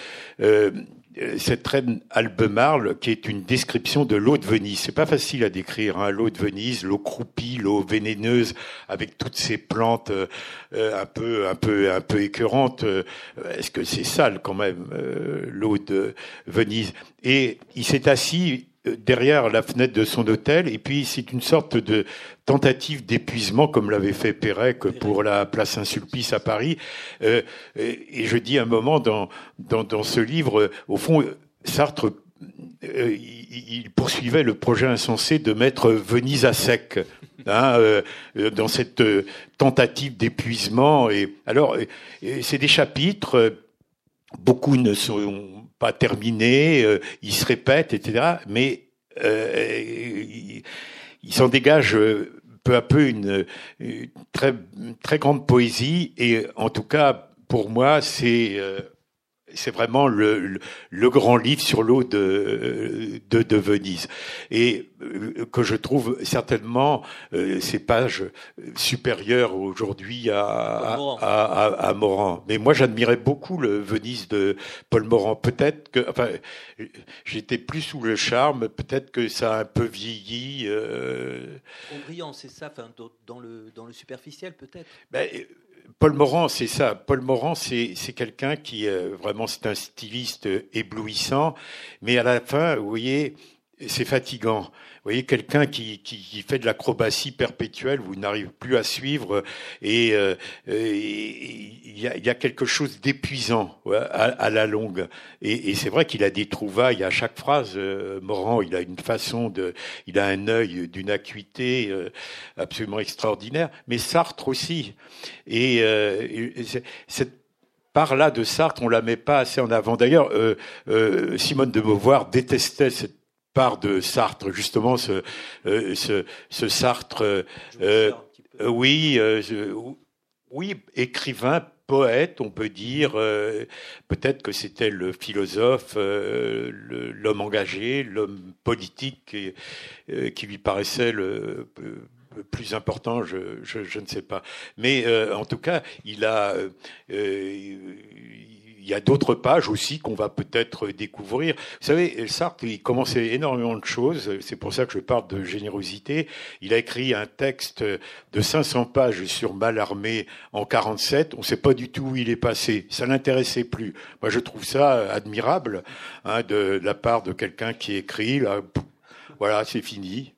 C: cette reine Albemarle, qui est une description de l'eau de Venise. C'est pas facile à décrire, hein, l'eau de Venise, l'eau croupie, l'eau vénéneuse, avec toutes ces plantes euh, euh, un peu, un peu, un peu écœurantes. Est-ce que c'est sale quand même l'eau de Venise? Et il s'est assis derrière la fenêtre de son hôtel, et puis c'est une sorte de tentative d'épuisement, comme l'avait fait Pérec pour la place Saint-Sulpice à Paris. Euh, et je dis un moment dans, dans, ce livre, au fond, Sartre euh, il poursuivait le projet insensé de mettre Venise à sec hein, euh, dans cette tentative d'épuisement. Et alors, c'est des chapitres. Beaucoup ne sont pas terminés, ils se répètent, etc. Mais il, il s'en dégage peu à peu une, très, très grande poésie et en tout cas pour moi c'est euh, c'est vraiment le, le, grand livre sur l'eau de, de, de, Venise. Et euh, que je trouve certainement euh, ces pages supérieures aujourd'hui à, à, à, Morand. Mais moi, j'admirais beaucoup le Venise de Paul Morand. Peut-être que, enfin, j'étais plus sous le charme, peut-être que ça a un peu vieilli. Euh...
D: brillant, c'est ça, enfin, dans le, dans le superficiel, peut-être?
C: Ben, Paul Morand, c'est ça. Paul Morand, c'est quelqu'un qui euh, vraiment c'est un styliste éblouissant, mais à la fin, vous voyez, c'est fatigant. Voyez, quelqu'un qui, qui, fait de l'acrobatie perpétuelle, vous n'arrivez plus à suivre, et euh, il y, a, quelque chose d'épuisant à, la longue. Et, c'est vrai qu'il a des trouvailles à chaque phrase. Euh, Morand, il a une façon de, il a un œil d'une acuité euh, absolument extraordinaire. Mais Sartre aussi. Et cette part-là de Sartre, on la met pas assez en avant. D'ailleurs, Simone de Beauvoir détestait cette part de Sartre, justement ce, euh, ce, ce, Sartre, euh, euh, oui, oui, écrivain, poète, on peut dire. Peut-être que c'était le philosophe, l'homme engagé, l'homme politique qui, qui lui paraissait le plus important, je, je, je, ne sais pas. Mais en tout cas, il a, il y a d'autres pages aussi qu'on va peut-être découvrir. Vous savez, Sartre, il commençait énormément de choses. C'est pour ça que je parle de générosité. Il a écrit un texte de 500 pages sur Malarmé en 47. On ne sait pas du tout où il est passé. Ça l'intéressait plus. Moi, je trouve ça admirable hein, de, la part de quelqu'un qui écrit. Là, voilà, c'est fini.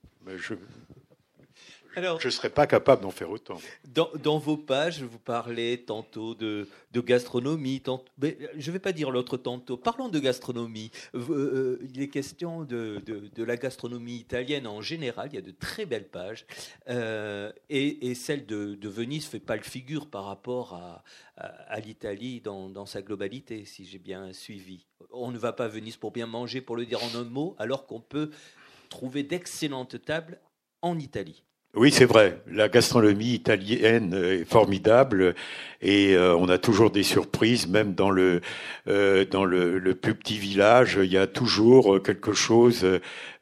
C: Je ne serais pas capable d'en faire autant.
D: Dans, vos pages, vous parlez tantôt de, gastronomie, mais je ne vais pas dire l'autre tantôt. Parlons de gastronomie. Euh, il est question de, la gastronomie italienne en général. Il y a de très belles pages. Euh, et, celle de, Venise ne fait pas le figure par rapport à, à, l'Italie dans, dans, sa globalité, si j'ai bien suivi. On ne va pas à Venise pour bien manger, pour le dire en un mot, alors qu'on peut trouver d'excellentes tables en Italie.
C: Oui, c'est vrai. La gastronomie italienne est formidable et euh, on a toujours des surprises, même dans le euh, dans le, le, plus petit village, il y a toujours quelque chose.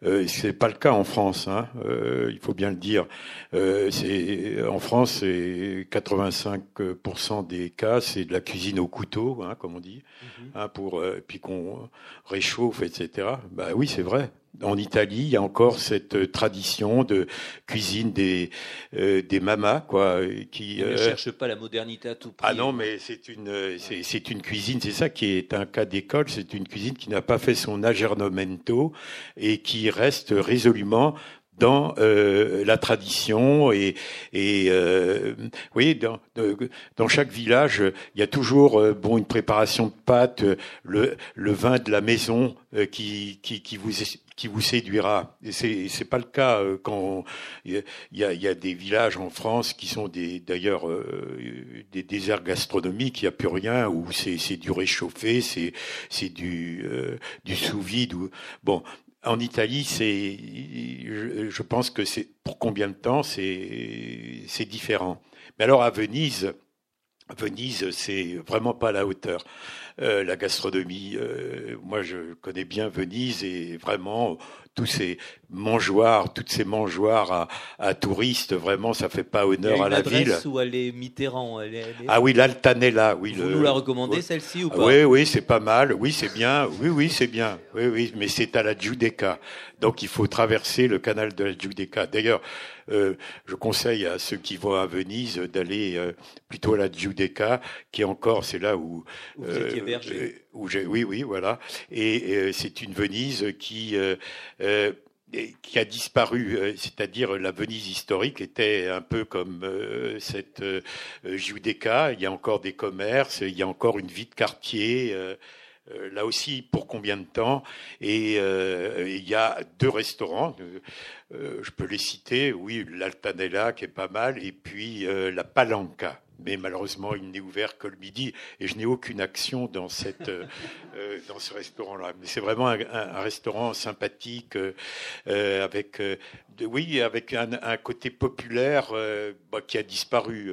C: Euh, c'est pas le cas en France, hein, euh, il faut bien le dire. c'est en France, c'est 85% des cas, c'est de la cuisine au couteau, hein, comme on dit, mhm. hein, pour puis qu'on réchauffe, etc. Bah oui, c'est vrai en Italie, il y a encore cette euh, tradition de cuisine des euh, des mamas, quoi,
D: qui ne euh, cherche pas la modernité à tout prix.
C: Ah non, mais c'est une c'est une cuisine, c'est ça qui est un cas d'école, c'est une cuisine qui n'a pas fait son aggiornamento et qui reste résolument dans euh, la tradition et, et euh, oui, dans, dans chaque village, il y a toujours euh, bon une préparation de pâtes, le, le vin de la maison euh, qui, qui, qui vous qui vous séduira. Et c'est pas le cas quand il y a, des villages en France qui sont d'ailleurs des déserts gastronomiques, il n'y a plus rien où c'est c'est du réchauffé, c'est c'est du du sous vide bon en Italie, c'est, je, pense que c'est pour combien de temps c'est différent. Mais alors à Venise, Venise, c'est vraiment pas à la hauteur. Euh, la gastronomie, euh, moi je connais bien Venise et vraiment tous ces mangeoires, toutes ces mangeoires à, touristes, vraiment, ça fait pas honneur à la ville.
D: où elle est Mitterrand.
C: Ah oui, l'Altanella, oui.
D: Vous nous la recommandez celle-ci ou pas
C: Oui, oui, c'est pas mal. Oui, c'est bien. Oui, oui, c'est bien. Oui, oui, mais c'est à la Giudecca. Donc il faut traverser le canal de la Giudecca. D'ailleurs, euh, je conseille à ceux qui vont à Venise d'aller euh, plutôt à la Giudecca, qui est encore, c'est là où.
D: étiez euh,
C: où j'ai, oui, oui, voilà. Et c'est une Venise qui qui a disparu, c'est-à-dire la Venise historique était un peu comme cette euh, Giudecca. Il y a encore des commerces, il y a encore une vie de quartier. là aussi, pour combien de temps? Et il y a deux restaurants. je peux les citer. Oui, l'Altanella qui est pas mal, et puis la Palanca mais malheureusement, il n'est ouvert que le midi et je n'ai aucune action dans, cette, euh, euh, dans ce restaurant-là. Mais c'est vraiment un, restaurant sympathique, euh, avec, oui, avec un, un côté populaire bah, qui a disparu.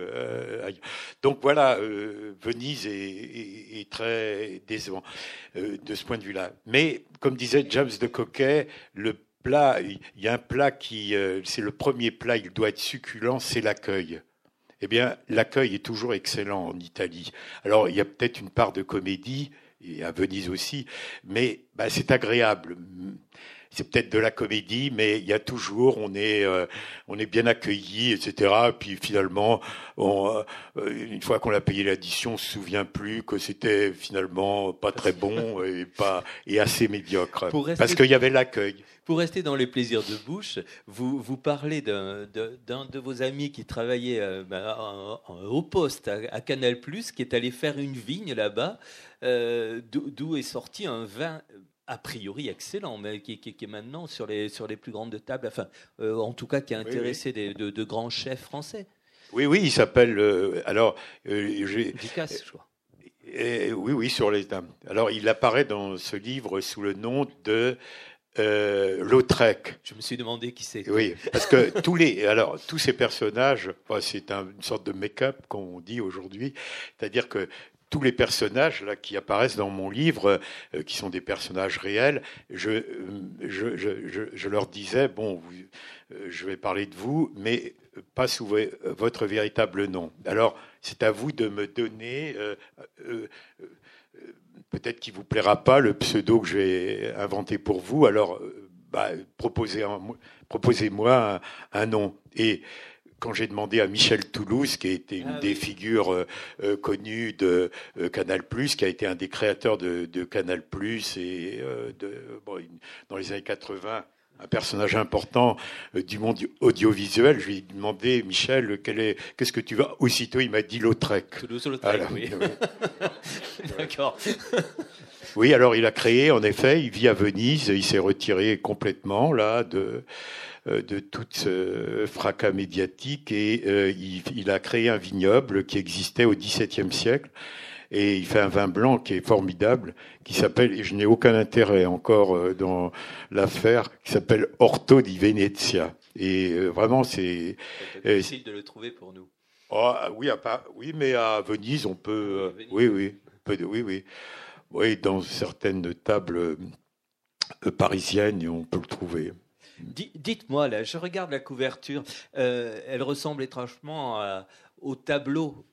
C: donc voilà, Venise est, est, très décevant de ce point de vue-là. Mais comme disait James de Coquet, le plat, il y a un plat qui, c'est le premier plat, il doit être succulent, c'est l'accueil eh bien, l'accueil est toujours excellent en Italie. Alors, il y a peut-être une part de comédie, et à Venise aussi, mais bah, c'est agréable. C'est peut-être de la comédie, mais il y a toujours, on est, euh, on est bien accueilli, etc. Puis finalement, on, euh, une fois qu'on a payé l'addition, on se souvient plus que c'était finalement pas très bon et pas et assez médiocre, parce qu'il y avait l'accueil.
D: Pour rester dans les plaisirs de bouche, vous, vous parlez d'un de, vos amis qui travaillait euh, ben, au poste à, Canal+, qui est allé faire une vigne là-bas, d'où est sorti un vin a priori excellent, mais qui, est maintenant sur les, sur les plus grandes tables, enfin, euh, en tout cas qui a intéressé Des, de, grands chefs français.
C: Oui, oui, il s'appelle. Euh, alors,
D: euh, je crois.
C: oui, oui, sur les dames. Alors, il apparaît dans ce livre sous le nom de Lautrec.
D: Je me suis demandé qui c'est.
C: Oui, parce que tous les, alors tous ces personnages, c'est une sorte de make-up qu'on dit aujourd'hui, c'est-à-dire que tous les personnages là qui apparaissent dans mon livre, euh, qui sont des personnages réels, je, euh, je, je, je leur disais bon, euh, je vais parler de vous, mais pas sous votre véritable nom. Alors, c'est à vous de me donner. Peut-être qu'il vous plaira pas le pseudo que j'ai inventé pour vous. Alors, bah, proposez-moi proposez un, un, nom. Et quand j'ai demandé à Michel Toulouse, qui été une ah des figures euh, euh, connues de euh, Canal+, qui a été un des créateurs de, Canal+, et de, dans les années 80, un personnage important du monde audiovisuel. Je lui ai demandé, Michel, qu'est-ce que tu vas Aussitôt, il m'a dit Lautrec.
D: Lautrec, oui. D'accord.
C: oui, alors il a créé, en effet, il vit à Venise, il s'est retiré complètement là de euh, de tout ce fracas médiatique et euh, il, a créé un vignoble qui existait au XVIIe siècle et il fait un vin blanc qui est formidable, qui s'appelle, et je n'ai aucun intérêt encore euh, dans l'affaire, qui s'appelle Orto di Venezia. Et vraiment, c'est
D: difficile de le trouver pour nous.
C: Oh, oui, à, oui, mais à Venise, on peut, oui, oui, oui, oui, oui, dans certaines tables parisiennes, on peut le trouver.
D: Dites-moi, là, je regarde la couverture, euh, elle ressemble étrangement au tableau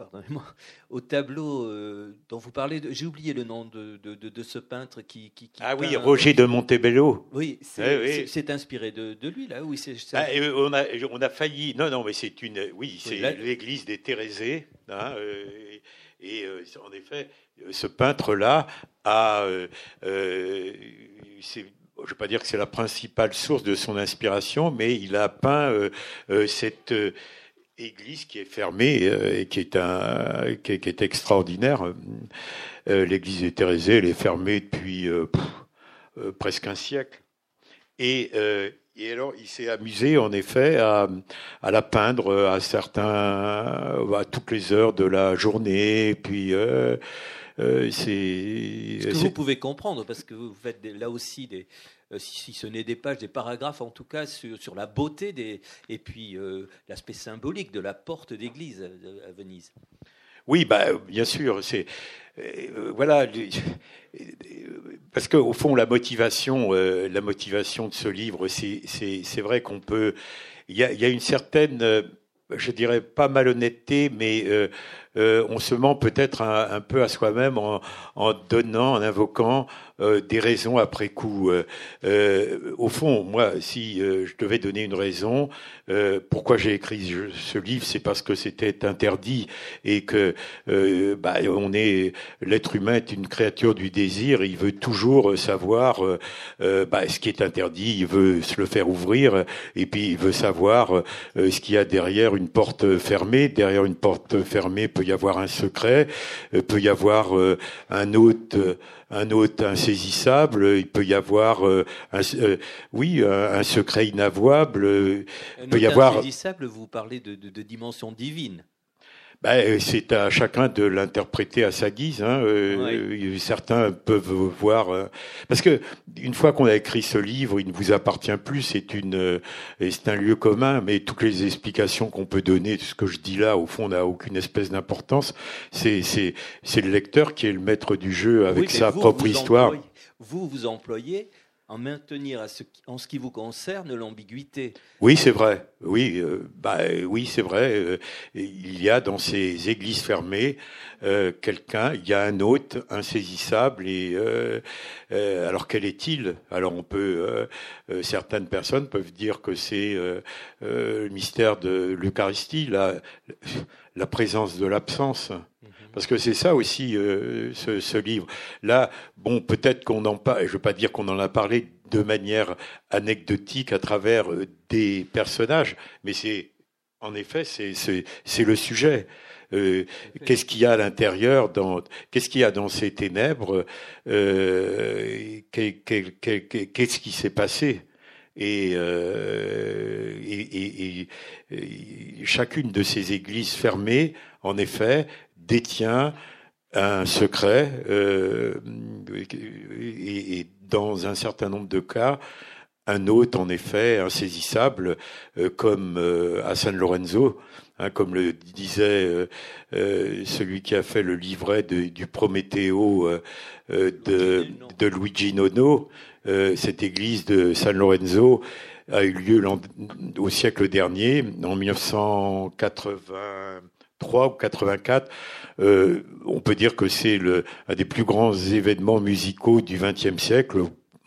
D: pardonnez-moi, au tableau euh, dont vous parlez. J'ai oublié le nom de, de, ce peintre qui. qui,
C: ah oui, Roger de Montebello.
D: Oui, c'est eh inspiré de, lui, là. Oui,
C: ah, on, a, on a failli. Non, non, mais c'est une. Oui, c'est l'église des Thérésées. Hein, euh, et, en effet, ce peintre-là a je ne vais pas dire que c'est la principale source de son inspiration, mais il a peint euh, euh, cette euh, église qui est fermée et qui est, un, qui est, extraordinaire. L'église de Thérésée, elle est fermée depuis presque un siècle. Et, et alors, il s'est amusé, en effet, à, à, la peindre à certains, à toutes les heures de la journée. Puis,
D: euh, c'est ce que vous pouvez comprendre parce que vous faites là aussi des euh, si, ce n'est des pages, des paragraphes en tout cas sur, la beauté des et puis euh, l'aspect symbolique de la porte d'église à, Venise.
C: Oui, bah, bien sûr. C'est voilà, parce qu'au fond, la motivation, la motivation de ce livre, c'est vrai qu'on peut. Il y a, y a, une certaine, je dirais pas malhonnêteté, mais euh, on se ment peut-être un, peu à soi-même en, en, donnant, en invoquant euh, des raisons après coup. Euh, euh, au fond, moi, si je devais donner une raison, pourquoi j'ai écrit ce livre, c'est parce que c'était interdit et que bah, on est l'être humain est une créature du désir. Il veut toujours savoir bah, ce qui est interdit. Il veut se le faire ouvrir et puis il veut savoir ce qu'il y a derrière une porte fermée. Derrière une porte fermée peut y avoir un secret, peut y avoir un autre un hôte insaisissable, il peut y avoir euh, un, euh, oui un, secret inavouable.
D: Un il peut y avoir insaisissable, vous parlez de, de, de dimension divine.
C: Ben, c'est à chacun de l'interpréter à sa guise. Hein. Euh, certains peuvent voir euh, parce que une fois qu'on a écrit ce livre, il ne vous appartient plus. C'est une, euh, c'est un lieu commun. Mais toutes les explications qu'on peut donner, ce que je dis là, au fond, n'a aucune espèce d'importance. C'est, c'est, c'est le lecteur qui est le maître du jeu avec sa propre histoire.
D: vous vous employez en maintenir en ce qui vous concerne l'ambiguïté.
C: Oui, c'est vrai. Oui, euh, bah, oui, c'est vrai. Euh, il y a dans ces églises fermées euh, quelqu'un, il y a un hôte insaisissable. Et alors quel est-il? Alors on peut, certaines personnes peuvent dire que c'est le mystère de l'Eucharistie, la présence de l'absence. Parce que c'est ça aussi, euh, ce, ce, livre. Là, bon, peut-être qu'on en parle, je ne veux pas dire qu'on en a parlé de manière anecdotique à travers euh, des personnages, mais c'est, en effet, c'est le sujet. Euh, qu'est-ce qu'il y a à l'intérieur dans qu'est-ce qu'il y a dans ces ténèbres euh, qu'est-ce qui s'est passé? Et, euh, et, et, et, chacune de ces églises fermées en effet détient un secret euh, et, dans un certain nombre de cas, un hôte en effet insaisissable, euh, comme euh, à San Lorenzo, hein, comme le disait euh, celui qui a fait le livret de, du Prométhéo de, de, Luigi Nono. cette église de San Lorenzo a eu lieu au siècle dernier, en 1980. 3 ou 84, euh, on peut dire que c'est le, un des plus grands événements musicaux du XXe siècle.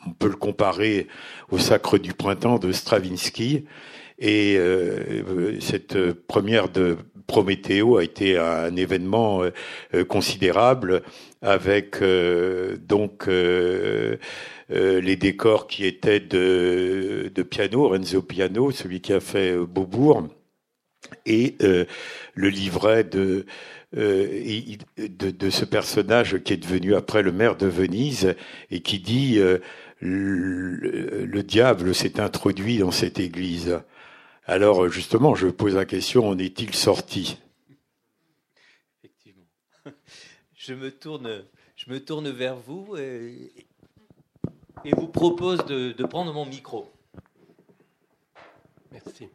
C: On peut le comparer au Sacre du Printemps de Stravinsky. Et euh, cette première de Prométhéo a été un événement euh, considérable avec euh, donc les décors qui étaient de, de piano, Renzo Piano, celui qui a fait Beaubourg et euh, le livret de, euh, de, de, ce personnage qui est devenu après le maire de Venise et qui dit euh, le, le, diable s'est introduit dans cette église. Alors justement, je pose la question en est-il sorti?
D: Effectivement. Je me tourne, je me tourne vers vous et, et vous propose de, de prendre mon micro.
E: Merci.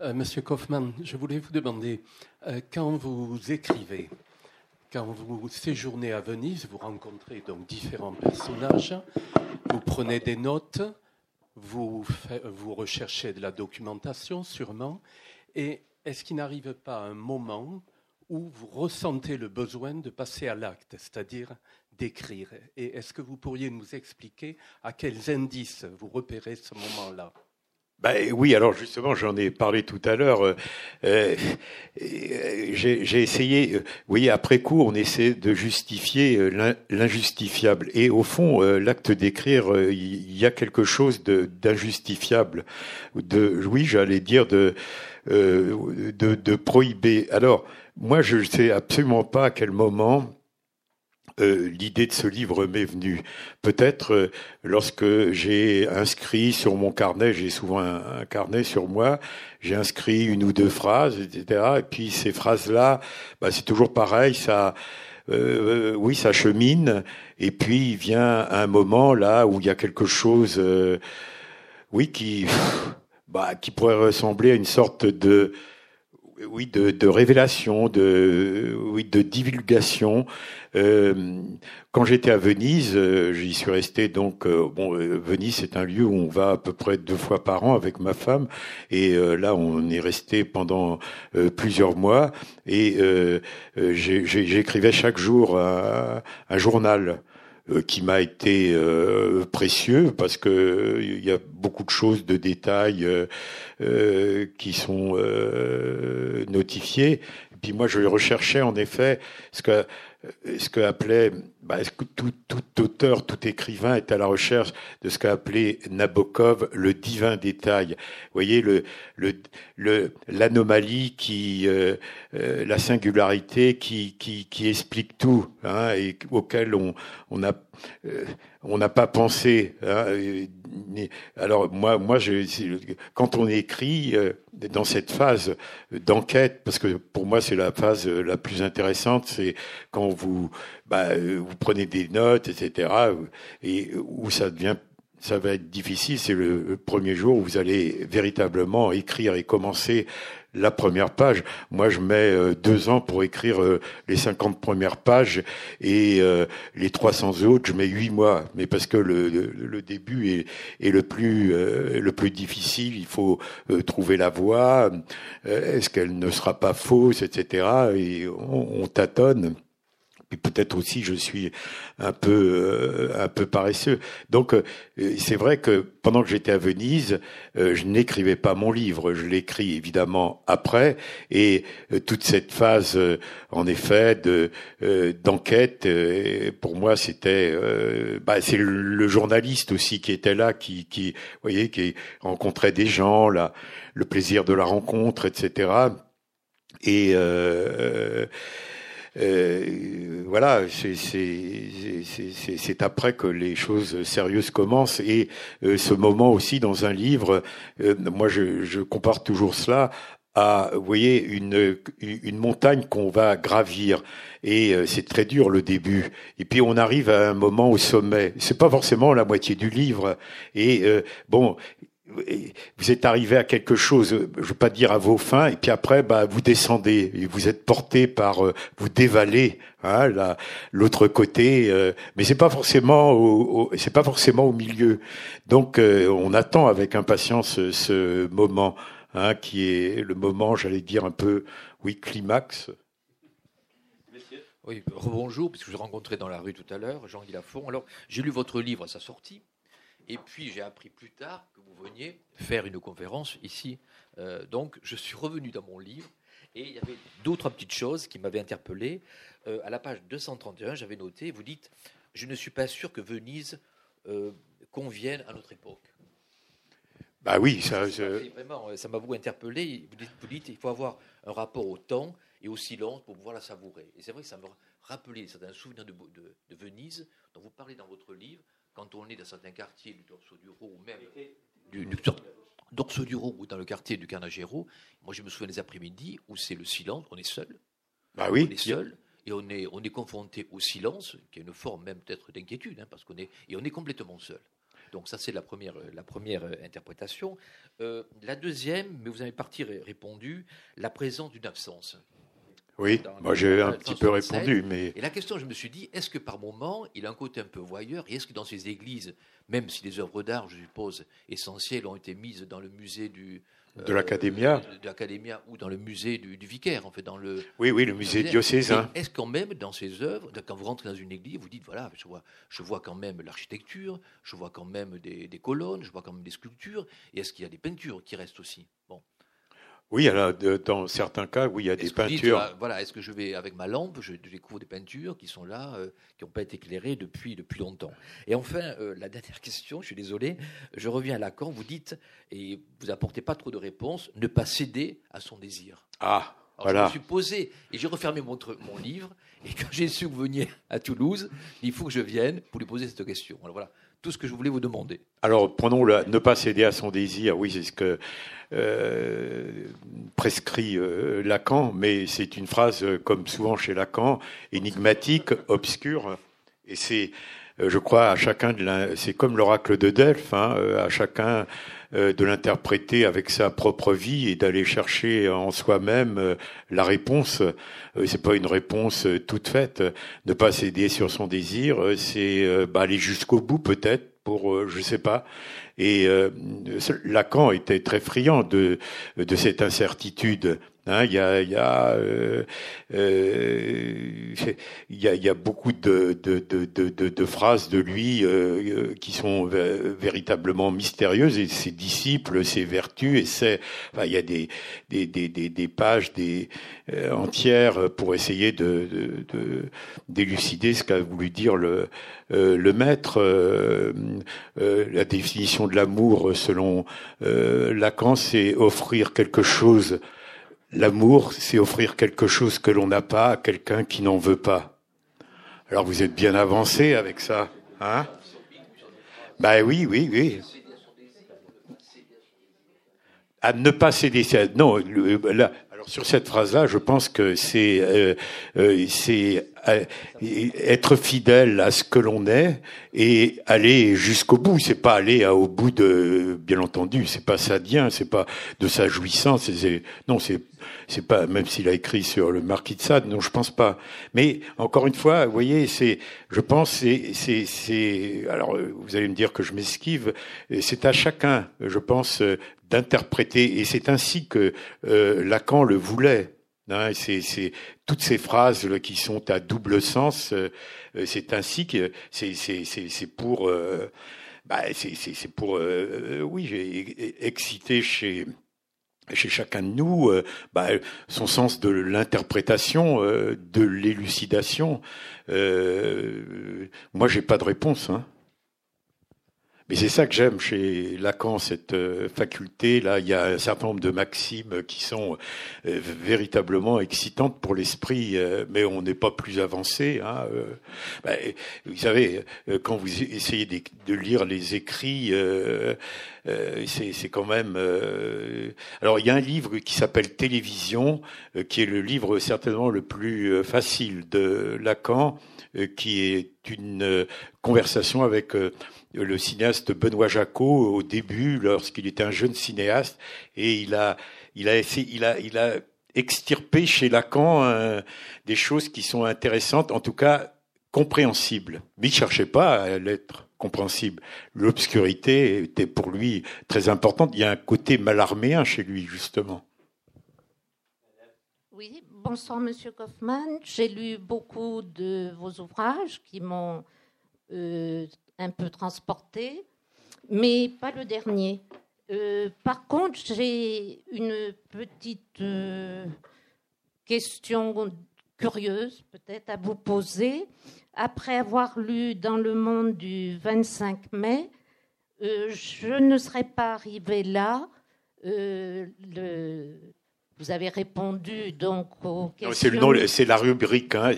E: Euh, Monsieur Kaufmann, je voulais vous demander, euh, quand vous écrivez, quand vous séjournez à Venise, vous rencontrez donc différents personnages, vous prenez des notes, vous, vous recherchez de la documentation sûrement, et est-ce qu'il n'arrive pas un moment où vous ressentez le besoin de passer à l'acte, c'est-à-dire d'écrire? Et est-ce que vous pourriez nous expliquer à quels indices vous repérez ce moment-là?
C: Ben, oui, alors justement, j'en ai parlé tout à l'heure. Euh, euh J'ai essayé, euh, vous voyez, après coup, on essaie de justifier euh, l'injustifiable. Et au fond, l'acte d'écrire, il y a quelque chose d'injustifiable. De, oui, j'allais dire de, de, de prohiber. Alors, moi, je ne sais absolument pas à quel moment euh, l'idée de ce livre m'est venue. Peut-être euh, lorsque j'ai inscrit sur mon carnet, j'ai souvent un, carnet sur moi, j'ai inscrit une ou deux phrases, etc. Et puis ces phrases-là, bah, c'est toujours pareil, ça, euh, oui, ça chemine. Et puis il vient un moment là où il y a quelque chose, oui, qui, bah, qui pourrait ressembler à une sorte de oui, de, de, révélation, de, oui, de divulgation. Euh, quand j'étais à Venise, euh, j'y suis resté donc. Euh, bon, euh, Venise, c'est un lieu où on va à peu près deux fois par an avec ma femme, et là, on est resté pendant plusieurs mois, et j'écrivais chaque jour un, un journal. Euh, qui m'a été euh, précieux parce que il y a beaucoup de choses, de détails euh, qui sont notifiés. Et puis moi, je recherchais en effet ce que ce que appelait bah, tout, tout, auteur, tout écrivain est à la recherche de ce qu'a appelé Nabokov le divin détail? Vous voyez le le l'anomalie qui la singularité qui, qui qui explique tout hein, et auquel on on euh, n'a pas pensé. Hein, alors moi, moi, je, quand on écrit euh, dans cette phase d'enquête, parce que pour moi c'est la phase la plus intéressante, c'est quand vous, bah, vous prenez des notes, etc. Et où ça devient ça va être difficile, c'est le premier jour où vous allez véritablement écrire et commencer la première page. Moi, je mets deux ans pour écrire les 50 premières pages et les 300 autres, je mets huit mois. Mais parce que le, le, début est, est, le plus le plus difficile. Il faut trouver la voie. Est-ce qu'elle ne sera pas fausse, etc. Et on, on tâtonne. Et peut-être aussi je suis un peu euh, un peu paresseux. Donc euh, c'est vrai que pendant que j'étais à Venise, euh, je n'écrivais pas mon livre, je l'écris évidemment après et toute cette phase en effet de d'enquête pour moi c'était bah, c'est le, journaliste aussi qui était là qui qui voyez qui rencontrait des gens là le plaisir de la rencontre etc. Et euh, euh, voilà, c'est après que les choses sérieuses commencent. Et euh, ce moment aussi dans un livre, euh, moi je, je, compare toujours cela à, vous voyez, une, une montagne qu'on va gravir. Et c'est très dur le début. Et puis on arrive à un moment au sommet. C'est pas forcément la moitié du livre. Et bon, vous êtes arrivé à quelque chose, je veux pas dire à vos fins, et puis après, bah, vous descendez, vous êtes porté par, euh, vous dévalez, hein, l'autre côté, euh, mais c'est pas forcément, au, pas forcément au milieu. Donc, euh, on attend avec impatience ce moment, hein, qui est le moment, j'allais dire un peu, oui, climax.
F: Oui, rebonjour, puisque je vous ai rencontré dans la rue tout à l'heure, Jean-Guy Lafont. Alors, j'ai lu votre livre à sa sortie, et puis j'ai appris plus tard veniez faire une conférence ici. Euh, donc je suis revenu dans mon livre et il y avait d'autres petites choses qui m'avaient interpellé. Euh, à la page 231, j'avais noté, vous dites, je ne suis pas sûr que Venise euh, convienne à notre époque.
C: Bah oui, ça,
F: vraiment, ça m'a beaucoup interpellé. Vous dites, vous dites, il faut avoir un rapport au temps et au silence pour pouvoir la savourer. Et c'est vrai que ça me rappelait certains souvenirs de, de, de Venise dont vous parlez dans votre livre, quand on est dans certains quartiers du Dorso du Rho ou même du, du Dorso du Rho ou dans le quartier du Carnagero, moi je me souviens des après-midi où c'est le silence, on est seul.
C: Bah oui.
F: On est seul et on est, on est confronté au silence, qui est une forme même peut-être d'inquiétude, hein, parce qu'on est, et on est complètement seul. Donc ça c'est la première, la première euh, interprétation. Euh, la deuxième, mais vous avez parti répondu, la présence d'une absence.
C: Oui, moi j'ai un petit peu répondu, mais...
F: Et la question, je me suis dit, est-ce que par moment, il a un côté un peu voyeur, et est-ce que dans ces églises, même si les œuvres d'art, je suppose, essentielles, ont été mises dans le musée du...
C: De l'Académia
F: De, l'Académia, ou dans le musée du, vicaire, en fait, dans le...
C: Oui, oui, le musée diocésain.
F: Est-ce quand même, dans ces œuvres, quand vous rentrez dans une église, vous dites, voilà, je vois, je vois quand même l'architecture, je vois quand même des, des colonnes, je vois quand même des sculptures, et est-ce qu'il y a des peintures qui restent aussi? Bon.
C: Oui, alors, dans certains cas, oui, il y a des peintures.
F: Ah, voilà, est-ce que je vais avec ma lampe, je découvre des peintures qui sont là, euh, qui n'ont pas été éclairées depuis, depuis longtemps? Et enfin, euh, la dernière question, je suis désolé, je reviens à Lacan, vous dites, et vous apportez pas trop de réponses, ne pas céder à son désir.
C: Ah, voilà. Je
F: me suis posé et j'ai refermé mon, mon livre, et quand j'ai su que vous veniez à Toulouse, il faut que je vienne pour lui poser cette question. Alors voilà, tout ce que je voulais vous demander.
C: Alors, prenons le ne pas céder à son désir. Oui, c'est ce que euh, prescrit euh, Lacan, mais c'est une phrase, euh, comme souvent chez Lacan, énigmatique, obscure. Et c'est, je crois, à chacun de c'est comme l'oracle de Delphes, hein, à chacun de l'interpréter avec sa propre vie et d'aller chercher en soi-même la réponse. c'est pas une réponse toute faite. Ne pas céder sur son désir, c'est bah, aller jusqu'au bout peut-être pour, euh, je sais pas. Et euh, Lacan était très friand de, de cette incertitude. Hein, il, y a, y a, euh, euh, y a, y a beaucoup de, de, de, de phrases de lui euh, qui sont véritablement mystérieuses et ses disciples, ses vertus et c'est, enfin, il y a des, des, des, des, pages des, entières pour essayer de, d'élucider ce qu'a voulu dire le, le maître. la définition de l'amour selon Lacan, c'est offrir quelque chose L'amour, c'est offrir quelque chose que l'on n'a pas à quelqu'un qui n'en veut pas. Alors vous êtes bien avancé avec ça, hein? Ben oui, oui, oui. À ne pas céder. Non, alors sur cette phrase-là, je pense que c'est euh, euh, c'est euh, être fidèle à ce que l'on est et aller jusqu'au bout. C'est pas aller au bout de, bien entendu, c'est pas sadien, c'est pas de sa jouissance. non, c'est c'est pas, même s'il a écrit sur le marquis de Sade, non, je pense pas. Mais encore une fois, vous voyez, c'est, je pense, c'est, c'est, c'est, alors vous allez me dire que je m'esquive, c'est à chacun, je pense, d'interpréter, et c'est ainsi que euh, Lacan le voulait. Hein, c'est, c'est toutes ces phrases qui sont à double sens. Euh, c'est ainsi que c'est, c'est, c'est, c'est pour, euh, bah, c'est, c'est, c'est pour, euh, oui, exciter chez chez chacun de nous euh, bah, son sens de l'interprétation, euh, de l'élucidation. Euh, moi, j'ai pas de réponse. Hein. Mais c'est ça que j'aime chez Lacan, cette euh, faculté. Là, il y a un certain nombre de maximes qui sont euh, véritablement excitantes pour l'esprit, euh, mais on n'est pas plus avancé. Hein, bah, vous savez, quand vous essayez de, lire les écrits, c'est quand même. Alors, il y a un livre qui s'appelle Télévision, qui est le livre certainement le plus facile de Lacan, qui est une conversation avec le cinéaste Benoît Jacot au début, lorsqu'il était un jeune cinéaste, et il a, il a essayé, il a, il a extirpé chez Lacan euh, des choses qui sont intéressantes, en tout cas compréhensibles. Mais il cherchait pas à l'être compréhensible. L'obscurité était pour lui très importante. Il y a un côté malarméen chez lui, justement.
G: Bonsoir Monsieur Kaufmann. J'ai lu beaucoup de vos ouvrages qui m'ont euh, un peu transporté, mais pas le dernier. Euh, par contre, j'ai une petite euh, question curieuse peut-être à vous poser. Après avoir lu dans le monde du 25 mai, je ne serais pas arrivée là. Vous avez répondu donc aux questions.
C: C'est la rubrique. Hein,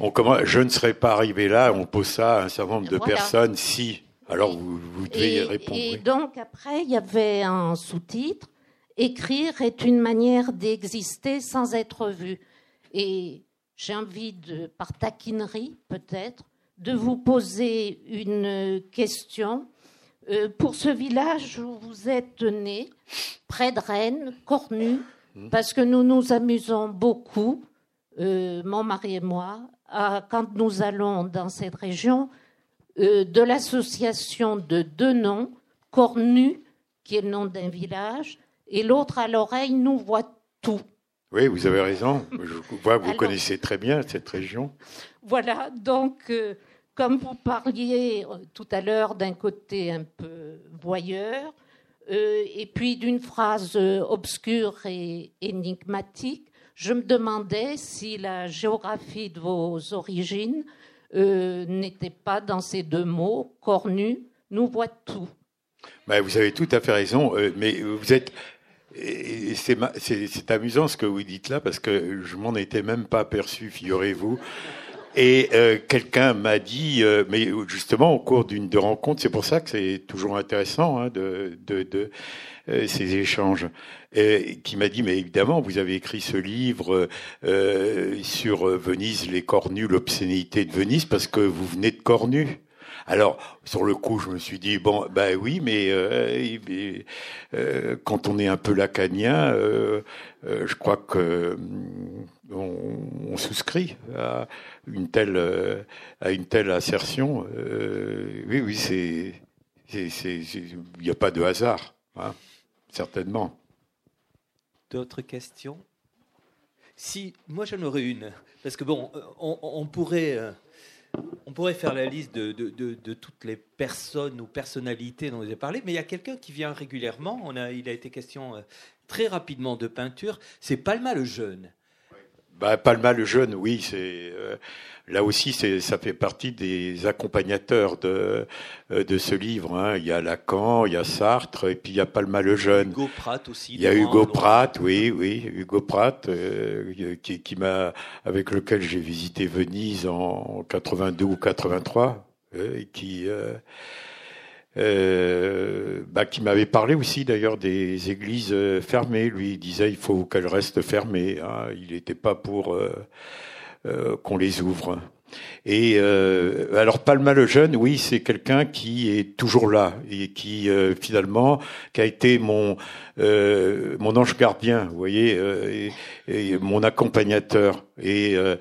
C: on commence, je ne serais pas arrivé là. On pose ça à un certain nombre de personnes. Si, alors vous, vous devez répondre.
G: Et donc après, il y avait un sous-titre. Écrire est une manière d'exister sans être vu. Et j'ai envie de, par taquinerie peut-être, de vous poser une question. Euh, pour ce village où vous êtes né, près de Rennes, Cornu. Parce que nous nous amusons beaucoup, euh, mon mari et moi, quand nous allons dans cette région, euh, de l'association de deux noms, Cornu, qui est le nom d'un village, et l'autre à l'oreille nous voit tout.
C: Oui, vous avez raison. Je vois que vous connaissez très bien cette région.
G: Voilà, donc, euh, comme vous parliez tout à l'heure d'un côté un peu voyeur, euh, et puis d'une phrase euh, obscure et énigmatique, je me demandais si la géographie de vos origines euh, n'était pas dans ces deux mots, cornu, nous voit tout.
C: Ben, vous avez tout à fait raison, mais vous êtes c'est amusant ce que vous dites là parce que je m'en étais même pas aperçu, figurez-vous. Et euh, quelqu'un m'a dit, euh, mais justement au cours d'une de rencontres, c'est pour ça que c'est toujours intéressant hein, de, euh, ces échanges, qui m'a dit, mais évidemment, vous avez écrit ce livre sur Venise, les cornus, l'obscénité de Venise, parce que vous venez de Cornu. Alors, sur le coup, je me suis dit, bon, ben oui, mais, euh, quand on est un peu lacanien, euh, je crois que on, souscrit à une telle, euh, à une telle assertion. Euh, oui, oui, c'est, il n'y a pas de hasard, hein, certainement.
D: D'autres questions? Si, moi j'en aurais une, parce que bon, on, pourrait. Euh, on pourrait faire la liste de, toutes les personnes ou personnalités dont vous avez parlé, mais il y a quelqu'un qui vient régulièrement. Il a été question très rapidement de peinture. C'est Palma le jeune.
C: Bah, Palma le jeune, oui, c'est euh, là aussi, c'est ça fait partie des accompagnateurs de euh, de ce livre. Hein. Il y a Lacan, il y a Sartre, et puis il y a Palma le jeune.
D: Hugo Pratt aussi.
C: Il y a Hugo Pratt, oui, oui, Hugo Pratt, euh, qui, qui m'a avec lequel j'ai visité Venise en 82 ou 83, et qui euh, bah, qui m'avait parlé aussi d'ailleurs des églises euh, fermées. Lui il disait il faut qu'elles restent fermées. Hein. Il n'était pas pour euh, qu'on les ouvre. Et euh, alors Palma le jeune, oui, c'est quelqu'un qui est toujours là et qui euh, finalement qui a été mon euh, mon ange gardien, vous voyez, euh, et, mon accompagnateur. Et euh,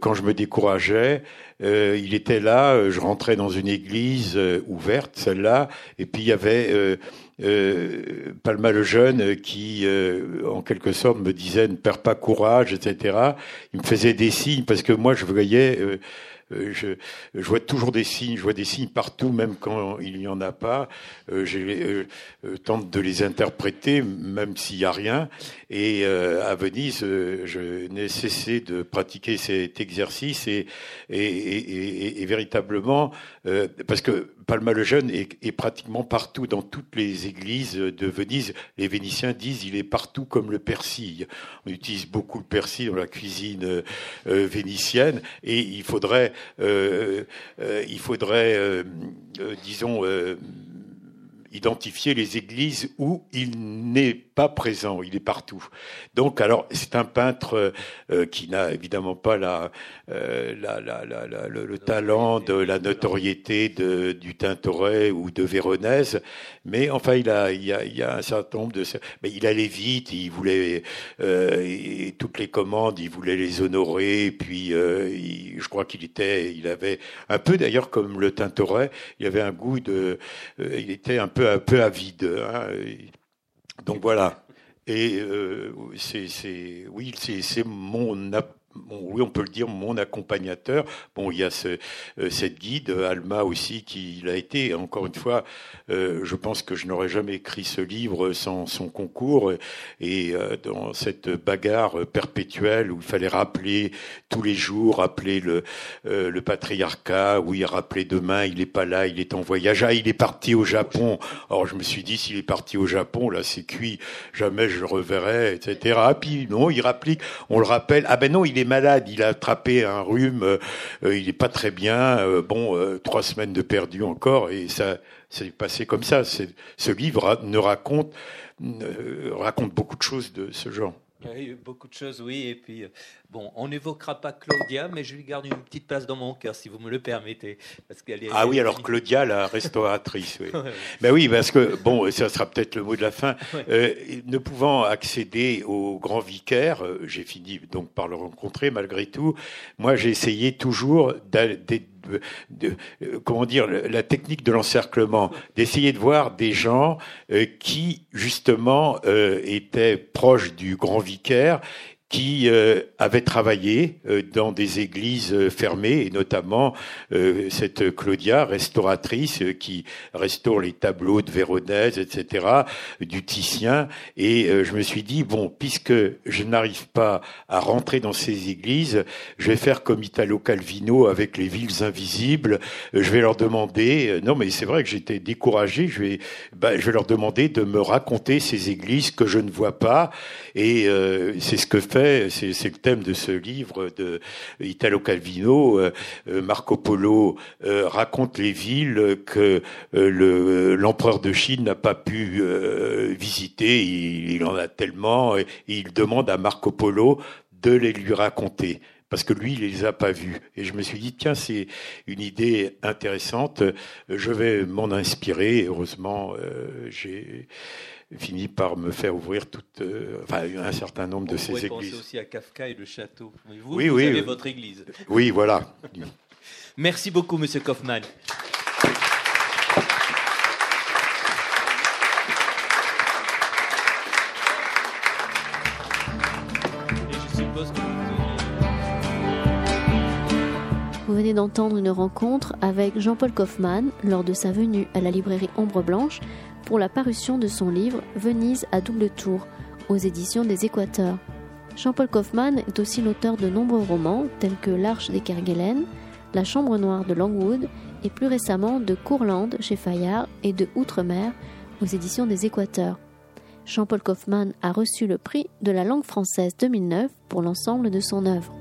C: quand je me décourageais, il était là. Je rentrais dans une église ouverte, celle-là, et puis il y avait euh, Palma le jeune qui, euh, en quelque sorte, me disait ne perds pas courage, etc. Il me faisait des signes parce que moi, je voyais euh, euh, je, je, vois toujours des signes, je vois des signes partout, même quand il n'y en a pas. Euh, je euh, euh, tente de les interpréter, même s'il n'y a rien. Et euh, à Venise, je n'ai cessé de pratiquer cet exercice et, et, et, et véritablement, parce que Palma le Jeune est, pratiquement partout dans toutes les églises de Venise. Les Vénitiens disent il est partout comme le persil. On utilise beaucoup le persil dans la cuisine euh, vénitienne et il faudrait euh, euh, il faudrait, euh, disons, identifier les églises où il n'est pas présent, il est partout. Donc, alors, c'est un peintre euh, qui n'a évidemment pas la, euh, la, la, la le, le, talent de la notoriété de, du Tintoret ou de Véronèse, mais enfin, il a, il, a, il y a un certain nombre de... Mais il allait vite, il voulait... Euh, toutes les commandes, il voulait les honorer, et puis euh, il, je crois qu'il était... Il avait un peu, d'ailleurs, comme le Tintoret, il avait un goût de... Euh, il était un peu, un peu avide. Hein, donc voilà. Et euh, c'est, oui, c'est mon oui, on peut le dire, mon accompagnateur. Bon, il y a ce, euh, cette guide, Alma aussi, qui l'a été. Encore une fois, euh, je pense que je n'aurais jamais écrit ce livre sans son concours. Et euh, dans cette bagarre perpétuelle où il fallait rappeler tous les jours, rappeler le, euh, le patriarcat, oui, rappeler demain, il n'est pas là, il est en voyage, ah, il est parti au Japon. Alors je me suis dit, s'il est parti au Japon, là, c'est cuit, jamais je le reverrai, etc. Ah, puis non, il rapplique, on le rappelle, ah ben non, il est malade, il a attrapé un rhume, euh, il n'est pas très bien, euh, bon, euh, trois semaines de perdu encore, et ça s'est passé comme ça. Ce livre ne raconte, raconte beaucoup de choses de ce genre.
D: Beaucoup de choses, oui. Et puis, bon, on n'évoquera pas Claudia, mais je lui garde une petite place dans mon cœur, si vous me le permettez.
C: Parce qu'elle est, ah oui, alors Claudia, la restauratrice. Oui. ben oui, parce que, bon, ça sera peut-être le mot de la fin. Euh, ne pouvant accéder au grand vicaire, j'ai fini donc par le rencontrer malgré tout. Moi, j'ai essayé toujours d'être de, comment dire la technique de l'encerclement, d'essayer de voir des gens euh, qui justement euh, étaient proches du grand vicaire qui euh, avait travaillé euh, dans des églises euh, fermées, et notamment euh, cette Claudia, restauratrice, euh, qui restaure les tableaux de Véronèse, etc., du Titien. Et je me suis dit, bon, puisque je n'arrive pas à rentrer dans ces églises, je vais faire comme Italo Calvino avec les villes invisibles. Je vais leur demander, non mais c'est vrai que j'étais découragé, je vais, bah, je vais leur demander de me raconter ces églises que je ne vois pas. Et c'est ce que fait c'est le thème de ce livre de Italo Calvino. Euh, Marco Polo euh, raconte les villes que euh, l'empereur de Chine n'a pas pu visiter. Il, en a tellement. Il demande à Marco Polo de les lui raconter parce que lui, il les a pas vus. Et je me suis dit, tiens, c'est une idée intéressante, je vais m'en inspirer. Heureusement, euh, j'ai fini par me faire ouvrir toute, euh, enfin, un certain nombre
D: On
C: de ces églises.
D: penser aussi à Kafka et le château. Mais vous,
C: oui,
D: vous
C: oui,
D: avez
C: euh,
D: votre église.
C: Oui, voilà.
D: Merci beaucoup, Monsieur Kaufmann. Vous
A: Vous venez d'entendre une rencontre avec Jean-Paul Kaufmann lors de sa venue à la librairie Ombre Blanche pour la parution de son livre Venise à double tour aux éditions des Équateurs. Jean-Paul Kaufmann est aussi l'auteur de nombreux romans tels que L'Arche des Kerguelen, La Chambre Noire de Longwood et plus récemment de Courland chez Fayard et de Outre-mer aux éditions des Équateurs. Jean-Paul Kaufmann a reçu le prix de la langue française 2009 pour l'ensemble de son œuvre.